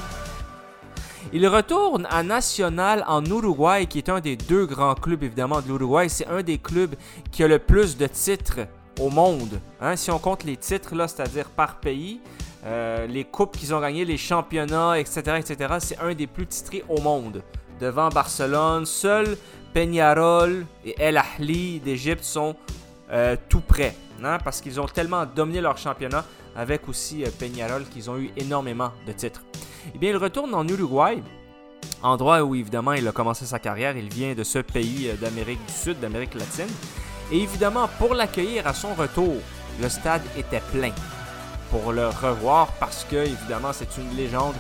Il retourne à Nacional en Uruguay, qui est un des deux grands clubs évidemment de l'Uruguay. C'est un des clubs qui a le plus de titres au monde. Hein, si on compte les titres, là, c'est-à-dire par pays, euh, les coupes qu'ils ont gagnées, les championnats, etc., etc., c'est un des plus titrés au monde. Devant Barcelone, seul Peñarol et El Ahly d'Égypte sont euh, tout près. hein, parce qu'ils ont tellement dominé leur championnat avec aussi euh, Peñarol qu'ils ont eu énormément de titres. Eh bien, il retourne en Uruguay, endroit où évidemment il a commencé sa carrière. Il vient de ce pays euh, d'Amérique du Sud, d'Amérique latine. Et évidemment, pour l'accueillir à son retour, le stade était plein pour le revoir parce que, évidemment, c'est une légende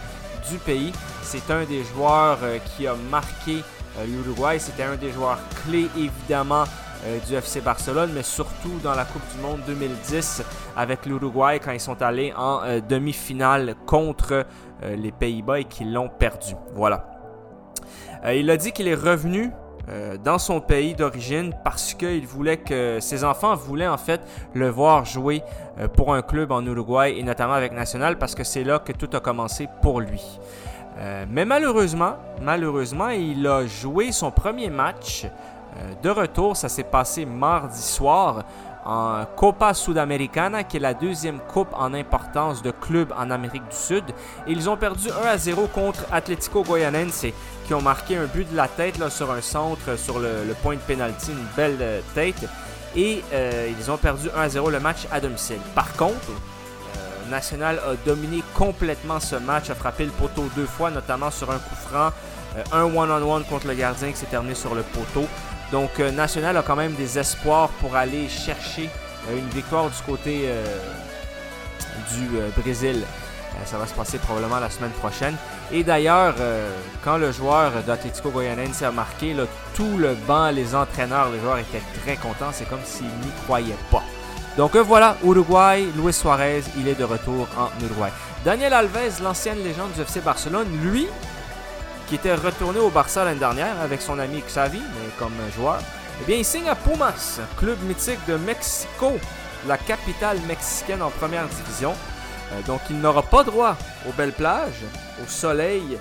du pays. C'est un des joueurs euh, qui a marqué euh, l'Uruguay. C'était un des joueurs clés, évidemment, euh, du FC Barcelone, mais surtout dans la Coupe du Monde 2010 avec l'Uruguay quand ils sont allés en demi-finale contre les Pays-Bas et qu'ils l'ont perdu. Voilà. Il a dit qu'il est revenu dans son pays d'origine parce qu'il voulait que ses enfants voulaient en fait le voir jouer pour un club en Uruguay et notamment avec National parce que c'est là que tout a commencé pour lui. Euh, mais malheureusement, malheureusement, il a joué son premier match euh, de retour. Ça s'est passé mardi soir en Copa Sudamericana, qui est la deuxième coupe en importance de club en Amérique du Sud. Et ils ont perdu 1 à 0 contre Atlético Goianense, qui ont marqué un but de la tête sur un centre, sur le, point de pénalty, une belle euh, tête. Et ils ont perdu 1 à 0 le match à domicile. Par contre, National a dominé complètement ce match, a frappé le poteau deux fois, notamment sur un coup franc, euh, un one-on-one contre le gardien qui s'est terminé sur le poteau. Donc euh, National a quand même des espoirs pour aller chercher euh, une victoire du côté du Brésil. Ça va se passer probablement la semaine prochaine. Et d'ailleurs, quand le joueur d'Atletico Goianense a marqué, tout le banc, les entraîneurs, les joueurs étaient très contents. C'est comme s'ils n'y croyaient pas. Donc euh, voilà, Uruguay, Luis Suarez, il est de retour en Uruguay. Daniel Alves, l'ancienne légende du FC Barcelone, lui, qui était retourné au Barça l'année dernière avec son ami Xavi, mais comme joueur, eh bien, il signe à Pumas, club mythique de Mexico, la capitale mexicaine en première division. Euh, donc, il n'aura pas droit aux belles plages, au soleil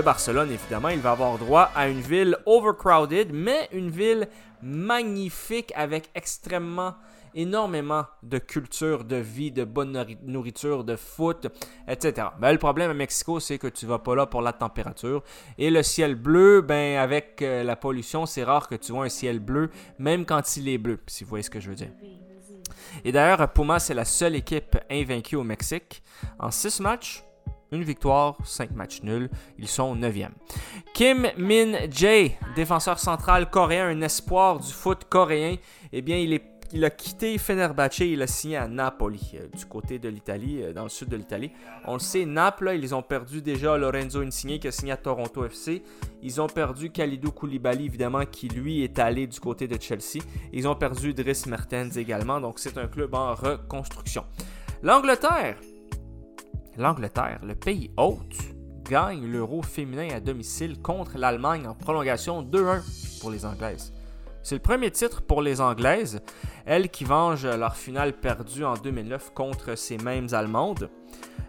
Barcelone, évidemment. Il va avoir droit à une ville overcrowded, mais une ville magnifique avec extrêmement énormément de culture, de vie, de bonne nourri- nourriture, de foot, etc. Ben, le problème à Mexico, c'est que tu vas pas là pour la température. Et le ciel bleu, ben avec euh, la pollution, c'est rare que tu vois un ciel bleu, même quand il est bleu, si vous voyez ce que je veux dire. Et d'ailleurs, Puma, c'est la seule équipe invaincue au Mexique. En 6 matchs, une victoire, 5 matchs nuls. Ils sont 9e. Kim Min Jae, défenseur central coréen, un espoir du foot coréen, eh bien, il, est, il a quitté Fenerbahce, il a signé à Napoli, euh, du côté de l'Italie, euh, dans le sud de l'Italie. On le sait, Naples, ils ont perdu déjà Lorenzo Insigne qui a signé à Toronto FC. Ils ont perdu Khalidou Koulibaly, évidemment, qui lui est allé du côté de Chelsea. Ils ont perdu Dries Mertens également, donc c'est un club en reconstruction. L'Angleterre, l'Angleterre, le pays hôte gagnent l'Euro féminin à domicile contre l'Allemagne en prolongation 2-1 pour les Anglaises. C'est le premier titre pour les Anglaises, elles qui vengent leur finale perdue en 2009 contre ces mêmes Allemandes.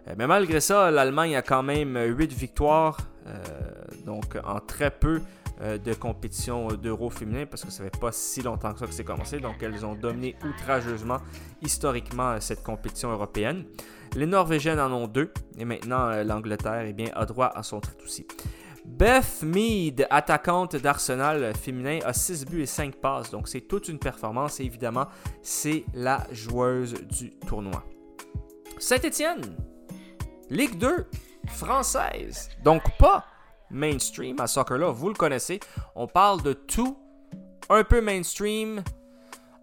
Euh, Mais malgré ça, l'Allemagne a quand même 8 victoires, euh, donc en très peu de compétitions d'Euro féminin, parce que ça fait pas si longtemps que ça que c'est commencé. Donc elles ont dominé outrageusement, historiquement, euh, cette compétition européenne. Les Norvégiennes en ont deux, et maintenant euh, l'Angleterre eh bien, a droit à son titre aussi. Beth Mead, attaquante d'Arsenal euh, féminin, a 6 buts et 5 passes. Donc c'est toute une performance et évidemment, c'est la joueuse du tournoi. Saint-Étienne, Ligue 2, française. Donc pas mainstream à soccer là, vous le connaissez. On parle de tout, un peu mainstream,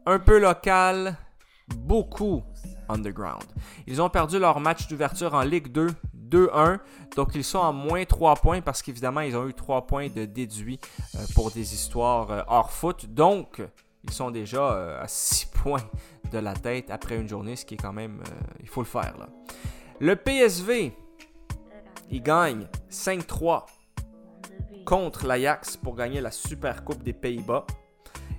un peu local, beaucoup underground. Ils ont perdu leur match d'ouverture en Ligue 2 2-1. Donc ils sont à moins 3 points parce qu'évidemment ils ont eu 3 points de déduit euh, pour des histoires euh, hors foot. Donc ils sont déjà euh, à 6 points de la tête après une journée, ce qui est quand même... il faut le faire là. Le PSV, il gagne 5-3 contre l'Ajax pour gagner la Super Coupe des Pays-Bas.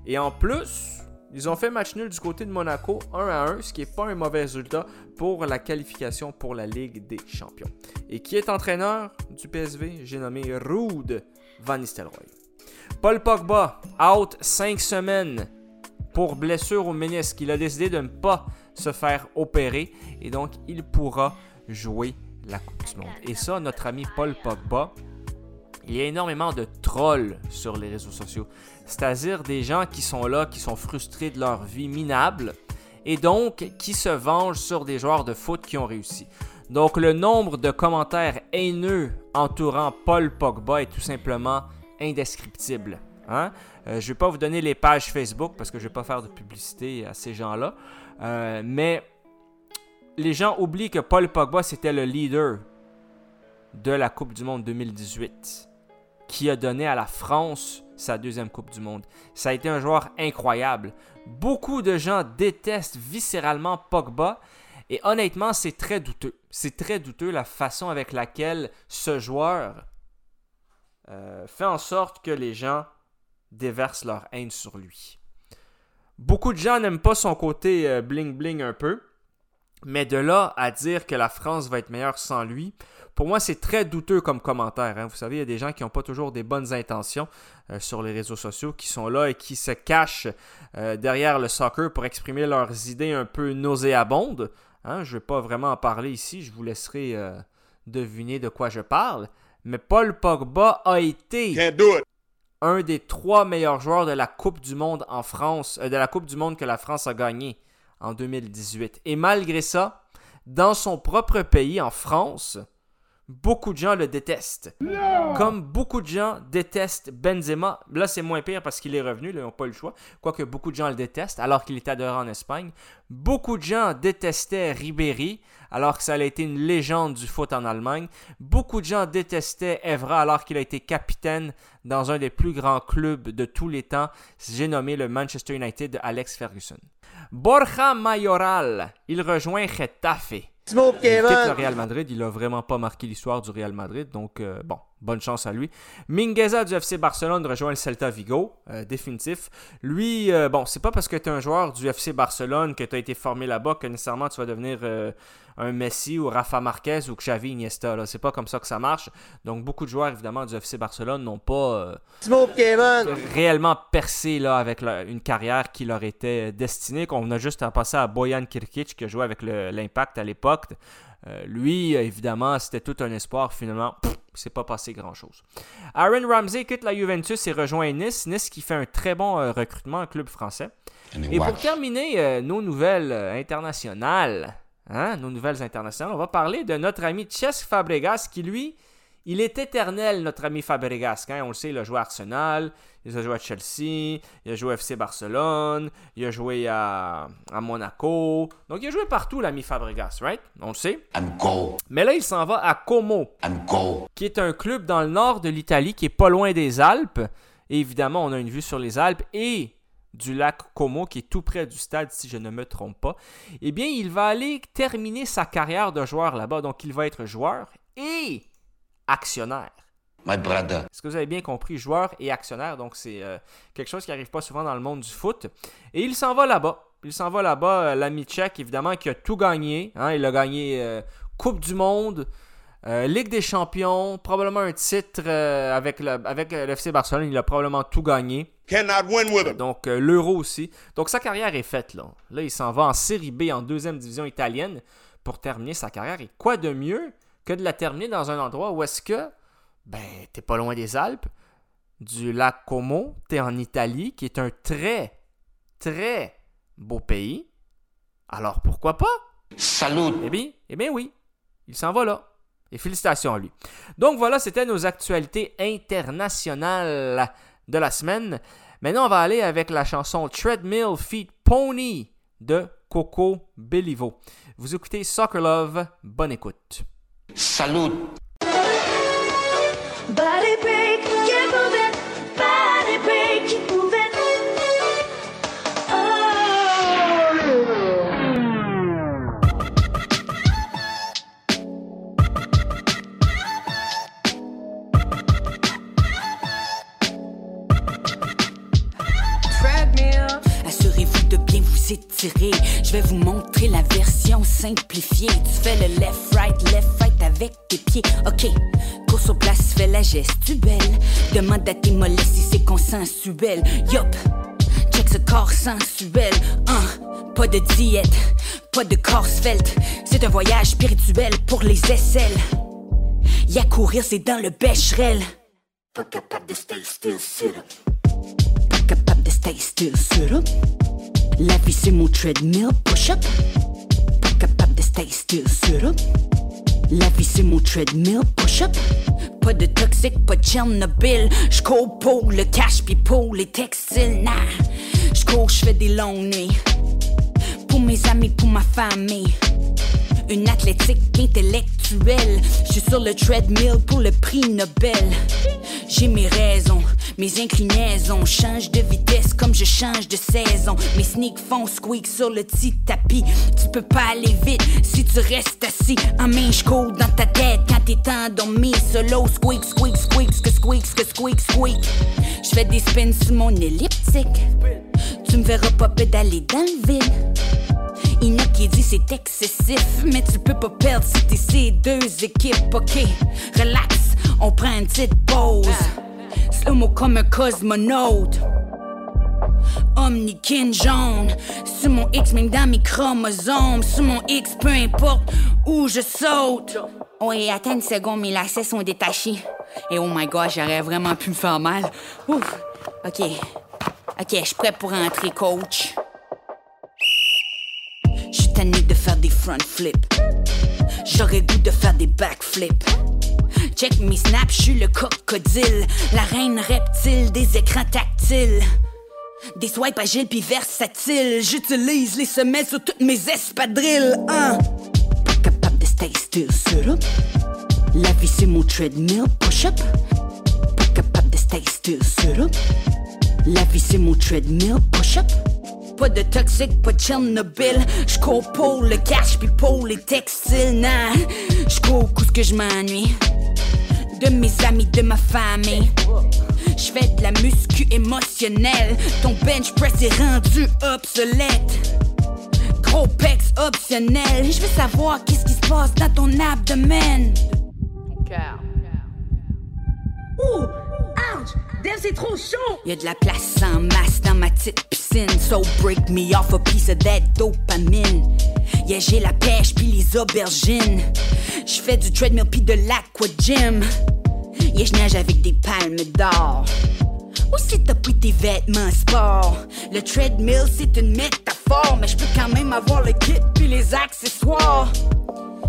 Et en plus, ils ont fait match nul du côté de Monaco 1 à 1, ce qui n'est pas un mauvais résultat pour la qualification pour la Ligue des Champions. Et qui est entraîneur du PSV J'ai nommé Ruud Van Nistelrooy. Paul Pogba, out 5 semaines pour blessure au ménisque. Il a décidé de ne pas se faire opérer et donc il pourra jouer la Coupe du Monde. Et ça, notre ami Paul Pogba, il y a énormément de trolls sur les réseaux sociaux. C'est-à-dire des gens qui sont là, qui sont frustrés de leur vie minable et donc qui se vengent sur des joueurs de foot qui ont réussi. Donc le nombre de commentaires haineux entourant Paul Pogba est tout simplement indescriptible. Hein? Euh, je ne vais pas vous donner les pages Facebook parce que je ne vais pas faire de publicité à ces gens-là. Euh, mais les gens oublient que Paul Pogba, c'était le leader de la Coupe du Monde 2018 qui a donné à la France sa deuxième Coupe du Monde. Ça a été un joueur incroyable. Beaucoup de gens détestent viscéralement Pogba et honnêtement, c'est très douteux. C'est très douteux la façon avec laquelle ce joueur euh, fait en sorte que les gens déversent leur haine sur lui. Beaucoup de gens n'aiment pas son côté euh, bling bling un peu, mais de là à dire que la France va être meilleure sans lui, pour moi, c'est très douteux comme commentaire. hein. Vous savez, il y a des gens qui n'ont pas toujours des bonnes intentions euh, sur les réseaux sociaux, qui sont là et qui se cachent euh, derrière le soccer pour exprimer leurs idées un peu nauséabondes. Hein, je ne vais pas vraiment en parler ici, je vous laisserai euh, deviner de quoi je parle. Mais Paul Pogba a été un des trois meilleurs joueurs de la Coupe du Monde en France, de la Coupe du Monde que la France a gagnée en 2018. Et malgré ça, dans son propre pays, en France, beaucoup de gens le détestent. Comme beaucoup de gens détestent Benzema. Là, c'est moins pire parce qu'il est revenu, ils n'ont pas le choix. Quoique beaucoup de gens le détestent, alors qu'il était adoré en Espagne. Beaucoup de gens détestaient Ribéry, alors que ça a été une légende du foot en Allemagne. Beaucoup de gens détestaient Evra, alors qu'il a été capitaine dans un des plus grands clubs de tous les temps. J'ai nommé le Manchester United de Alex Ferguson. Borja Mayoral, il rejoint Getafe. Il quitte le Real Madrid, il a vraiment pas marqué l'histoire du Real Madrid, donc euh, bon, bonne chance à lui. Mingueza du FC Barcelone rejoint le Celta Vigo, euh, définitif. Lui, euh, bon, c'est pas parce que tu es un joueur du FC Barcelone que tu as été formé là-bas que nécessairement tu vas devenir euh, un Messi ou Rafa Marquez ou Xavi Iniesta. Là. C'est pas comme ça que ça marche. Donc beaucoup de joueurs évidemment du FC Barcelone n'ont pas réellement percé là, avec une carrière qui leur était destinée. Qu'on a juste à passer à Boyan Kirkic qui a joué avec l'Impact à l'époque. Euh, lui, évidemment, c'était tout un espoir. Finalement, s'est pas passé grand-chose. Aaron Ramsey quitte la Juventus et rejoint Nice. Nice qui fait un très bon euh, recrutement, un club français. Et pour terminer euh, nos nouvelles internationales, hein, nos nouvelles internationales, on va parler de notre ami Cesc Fabregas qui, lui, il est éternel, notre ami Fabregas. Hein. On le sait, il a joué à Arsenal, il a joué à Chelsea, il a joué à FC Barcelone, il a joué à, à Monaco. Donc, il a joué partout, l'ami Fabregas, right? On le sait. Mais là, il s'en va à Como, qui est un club dans le nord de l'Italie, qui est pas loin des Alpes. Et évidemment, on a une vue sur les Alpes et du lac Como, qui est tout près du stade, si je ne me trompe pas. Eh bien, il va aller terminer sa carrière de joueur là-bas. Donc, il va être joueur et actionnaire. My brother. Est-ce que vous avez bien compris? Joueur et actionnaire, donc c'est euh, quelque chose qui n'arrive pas souvent dans le monde du foot. Et il s'en va là-bas. Il s'en va là-bas, euh, l'ami tchèque, évidemment, qui a tout gagné. hein. Il a gagné euh, Coupe du Monde, euh, Ligue des Champions, probablement un titre euh, avec, le, avec l'FC Barcelone. Il a probablement tout gagné. Cannot win with him. Donc euh, l'Euro aussi. Donc sa carrière est faite là. Là, il s'en va en Série B, en deuxième division italienne, pour terminer sa carrière. Et quoi de mieux que de la terminer dans un endroit où est-ce que, ben, t'es pas loin des Alpes, du lac Como, t'es en Italie, qui est un très, très beau pays. Alors pourquoi pas? Salut. Eh bien, eh bien oui, il s'en va là. Et félicitations à lui. Donc voilà, c'était nos actualités internationales de la semaine. Maintenant, on va aller avec la chanson Treadmill Feet Pony de Coco Bellivo. Vous écoutez Soccer Love, bonne écoute. Salut. Body Je vais vous montrer la version simplifiée. Tu fais le left, right, left, right avec tes pieds. Ok, course au place, fais la gestuelle. Demande à tes mollets si c'est consensuel. Yup, check ce corps sensuel. Hein, pas de diète, pas de corps svelte. C'est un voyage spirituel pour les aisselles. Y'a courir, c'est dans le bécherel. Pas capable de stay still, sit. Pas capable de stay still, sit. La vie c'est mon treadmill, push up. Pas capable de stay still, sit up. La vie c'est mon treadmill, push up. Pas de toxique, pas de Chernobyl. J'cours pour le cash pis pour les textiles, nah. J'cours, j'fais des longues nuits. Pour mes amis, pour ma famille. Une athlétique intellectuelle. Je suis sur le treadmill pour le prix Nobel. J'ai mes raisons, mes inclinaisons. Change de vitesse comme je change de saison. Mes sneaks font squeak sur le petit tapis. Tu peux pas aller vite si tu restes assis. En main, je dans ta tête quand t'es endormi. Solo squeak, squeak, squeak, que squeak, que squeak, squeak. Je fais des spins sur mon elliptique. Tu me verras pas pédaler dans le vide. A qui dit c'est excessif, mais tu peux pas perdre si t'es ces deux équipes. Ok, relax, on prend une petite pause. Slow-mo comme un cosmonaute. Omnikin jaune, sur mon X, même dans mes chromosomes. Sur mon X, peu importe où je saute. Oui, attends une seconde, mes lacets sont détachés. Et oh my god, j'aurais vraiment pu me faire mal. Ouf, ok. Ok, je suis prêt pour entrer, coach. De faire des front flips. J'aurais goût de faire des backflips. Check mes snaps, j'suis le crocodile. La reine reptile des écrans tactiles. Des swipes agiles pis versatiles. J'utilise les semelles sur toutes mes espadrilles. Hein? Pas capable de stay still, sit up. La vie c'est mon treadmill, push up. Pas capable de stay still, sit up. La vie c'est mon treadmill, push up. Pas de toxique, pas de Chernobyl. J'cours pour le cash puis pour les textiles. Nah, j'cours ce que je m'ennuie. De mes amis, de ma famille. J'fais de la muscu émotionnelle. Ton bench press est rendu obsolète. Gros pex optionnel. Je veux savoir qu'est-ce qui se passe dans ton abdomen. Ouh, c'est trop chaud. Y a de la place en masse dans ma petite piscine. So break me off a piece of that dopamine. Yeah, j'ai la pêche puis les aubergines. J'fais du treadmill puis de l'aqua gym. Yeah, j'nage avec des palmes d'or. Ou si t'as pris tes vêtements sport. Le treadmill c'est une métaphore, mais je peux quand même avoir le kit puis les accessoires.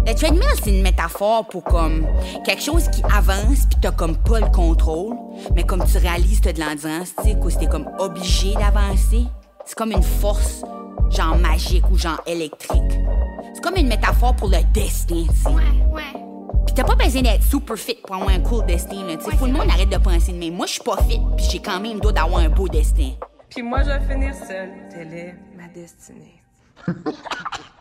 Le treadmill, c'est une métaphore pour comme quelque chose qui avance puis t'as comme pas le contrôle, mais comme tu réalises t'as de l'endurance, tu sais, que t'es comme obligé d'avancer? C'est comme une force, genre magique ou genre électrique. C'est comme une métaphore pour le destin, tu sais. Ouais, ouais. Pis t'as pas besoin d'être super fit pour avoir un cool destin, là, tu sais. Faut le monde arrête de penser de même. Moi, je suis pas fit, puis j'ai quand même le droit d'avoir un beau destin. Puis moi, je vais finir seule. Telle est ma destinée.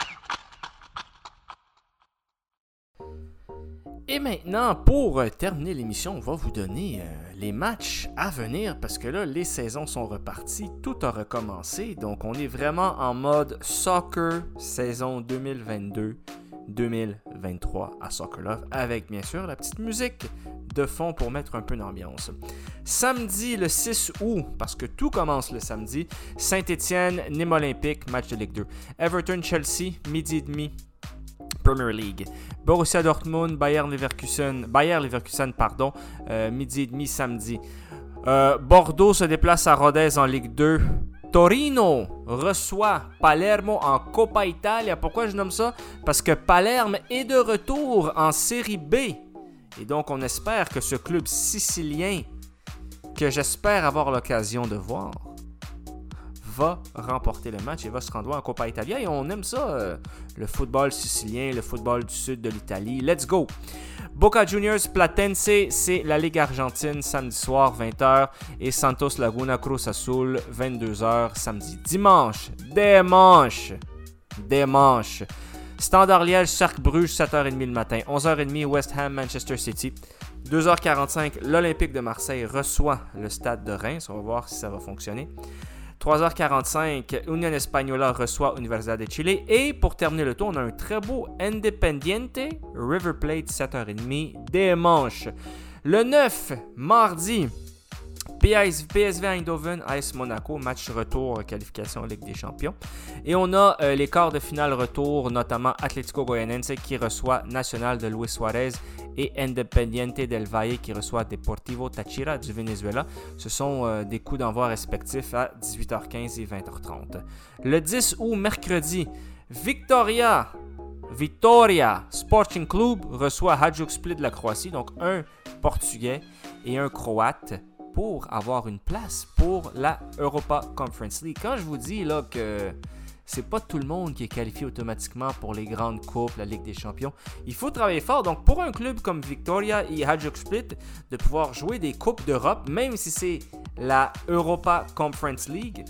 Et maintenant, pour euh, terminer l'émission, on va vous donner euh, les matchs à venir parce que là, les saisons sont reparties, tout a recommencé. Donc, on est vraiment en mode soccer saison 2022-2023 à Soccer Love avec bien sûr la petite musique de fond pour mettre un peu d'ambiance. Samedi le 6 août, parce que tout commence le samedi, Saint-Étienne, Nîmes Olympique, match de Ligue 2. Everton-Chelsea, midi et demi, Premier League. Borussia Dortmund, Bayern Leverkusen, Bayer Leverkusen, pardon, euh, midi et demi samedi. Euh, Bordeaux se déplace à Rodez en Ligue 2. Torino reçoit Palermo en Coppa Italia. Pourquoi je nomme ça? Parce que Palerme est de retour en Série B. Et donc on espère que ce club sicilien, que j'espère avoir l'occasion de voir, va remporter le match et va se rendre en Coppa Italia. Et on aime ça, euh, le football sicilien, le football du sud de l'Italie. Let's go! Boca Juniors Platense, c'est la Ligue argentine samedi soir 20h et Santos Laguna Cruz Azul 22h samedi. Dimanche, dimanche, dimanche. Standard Liège, Cercle Bruges 7h30 le matin, 11h30 West Ham Manchester City. 2h45, l'Olympique de Marseille reçoit le stade de Reims. On va voir si ça va fonctionner. 3h45, Union Española reçoit Universidad de Chile. Et pour terminer le tour, on a un très beau Independiente River Plate 7h30 dimanche. Le 9, mardi, PS PSV Eindhoven, AS Monaco, match retour qualification Ligue des Champions. Et on a euh, les quarts de finale retour, notamment Atlético Goianense qui reçoit Nacional de Luis Suarez et Independiente del Valle qui reçoit Deportivo Táchira du Venezuela. Ce sont euh, des coups d'envoi respectifs à 18h15 et 20h30. Le 10 août, mercredi, Victoria Victoria Sporting Club reçoit Hajduk Split de la Croatie, donc un Portugais et un Croate pour avoir une place pour la Europa Conference League. Quand je vous dis là que c'est pas tout le monde qui est qualifié automatiquement pour les grandes coupes, la Ligue des Champions. Il faut travailler fort. Donc pour un club comme Victoria et Hajduk Split, de pouvoir jouer des coupes d'Europe, même si c'est la Europa Conference League,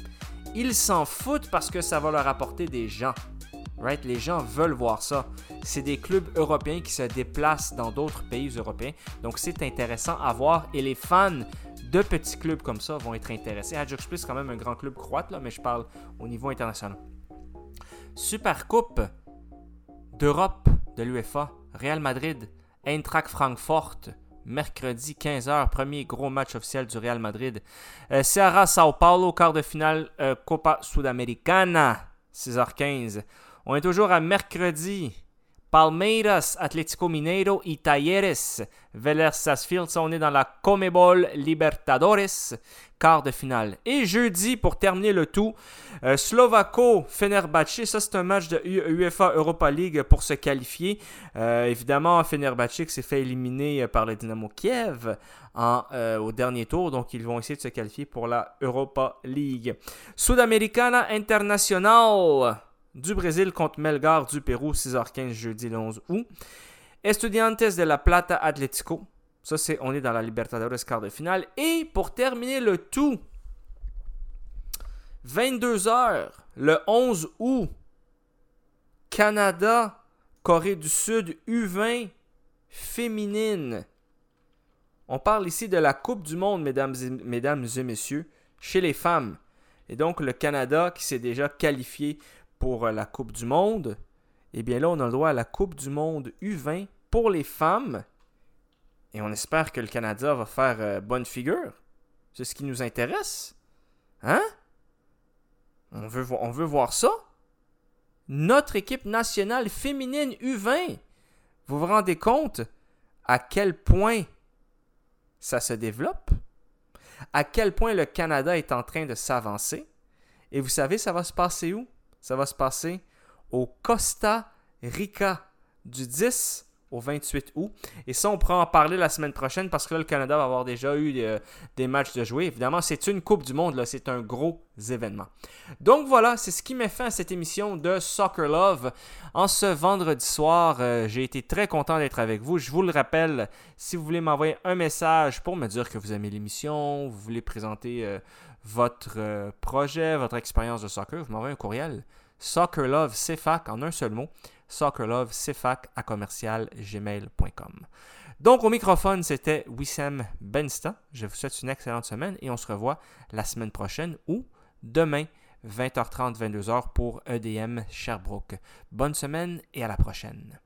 ils s'en foutent parce que ça va leur apporter des gens. Right? Les gens veulent voir ça. C'est des clubs européens qui se déplacent dans d'autres pays européens. Donc c'est intéressant à voir. Et les fans de petits clubs comme ça vont être intéressés. Ajax Split, c'est quand même un grand club croate, là, mais je parle au niveau international. Super Coupe d'Europe de l'UEFA, Real Madrid, Eintracht Francfort, mercredi 15h, premier gros match officiel du Real Madrid. Euh, Ceará Sao Paulo, quart de finale euh, Copa Sudamericana, 6h15. On est toujours à mercredi. Palmeiras, Atlético Mineiro y Talleres, Vélez Sarsfield. On est dans la Comebol Libertadores, quart de finale. Et jeudi, pour terminer le tout, euh, Slovako Fenerbahce. Ça, c'est un match de UEFA Europa League pour se qualifier. Euh, évidemment, Fenerbahce qui s'est fait éliminer euh, par le Dynamo Kiev euh, au dernier tour. Donc, ils vont essayer de se qualifier pour la Europa League. Sudamericana Internacional du Brésil contre Melgar du Pérou, 6h15 jeudi le 11 août. Estudiantes de la Plata Atlético. Ça, c'est, on est dans la Libertadores quart de finale. Et pour terminer le tout, 22h, le 11 août, Canada, Corée du Sud, U20 féminine. On parle ici de la Coupe du Monde, mesdames et, mesdames et messieurs, chez les femmes. Et donc, le Canada qui s'est déjà qualifié pour euh, la Coupe du Monde, eh bien là, on a le droit à la Coupe du Monde U20 pour les femmes. Et on espère que le Canada va faire euh, bonne figure. C'est ce qui nous intéresse. Hein? On veut, on veut voir ça. Notre équipe nationale féminine U20. Vous vous rendez compte à quel point ça se développe? À quel point le Canada est en train de s'avancer? Et vous savez, ça va se passer où? Ça va se passer au Costa Rica du 10 au 28 août. Et ça, on pourra en parler la semaine prochaine parce que là, le Canada va avoir déjà eu euh, des matchs de jouer. Évidemment, c'est une Coupe du Monde, là, c'est un gros événement. Donc voilà, c'est ce qui met fin à cette émission de Soccer Love. En ce vendredi soir, euh, j'ai été très content d'être avec vous. Je vous le rappelle, si vous voulez m'envoyer un message pour me dire que vous aimez l'émission, vous voulez présenter euh, votre projet, votre expérience de soccer, vous m'envoyez un courriel Soccer Love CFAC en un seul mot. Soccer Love CFAC à commercial gmail.com. Donc au microphone, c'était Wissam Bensta. Je vous souhaite une excellente semaine et on se revoit la semaine prochaine ou demain 20h30, 22h pour EDM Sherbrooke. Bonne semaine et à la prochaine.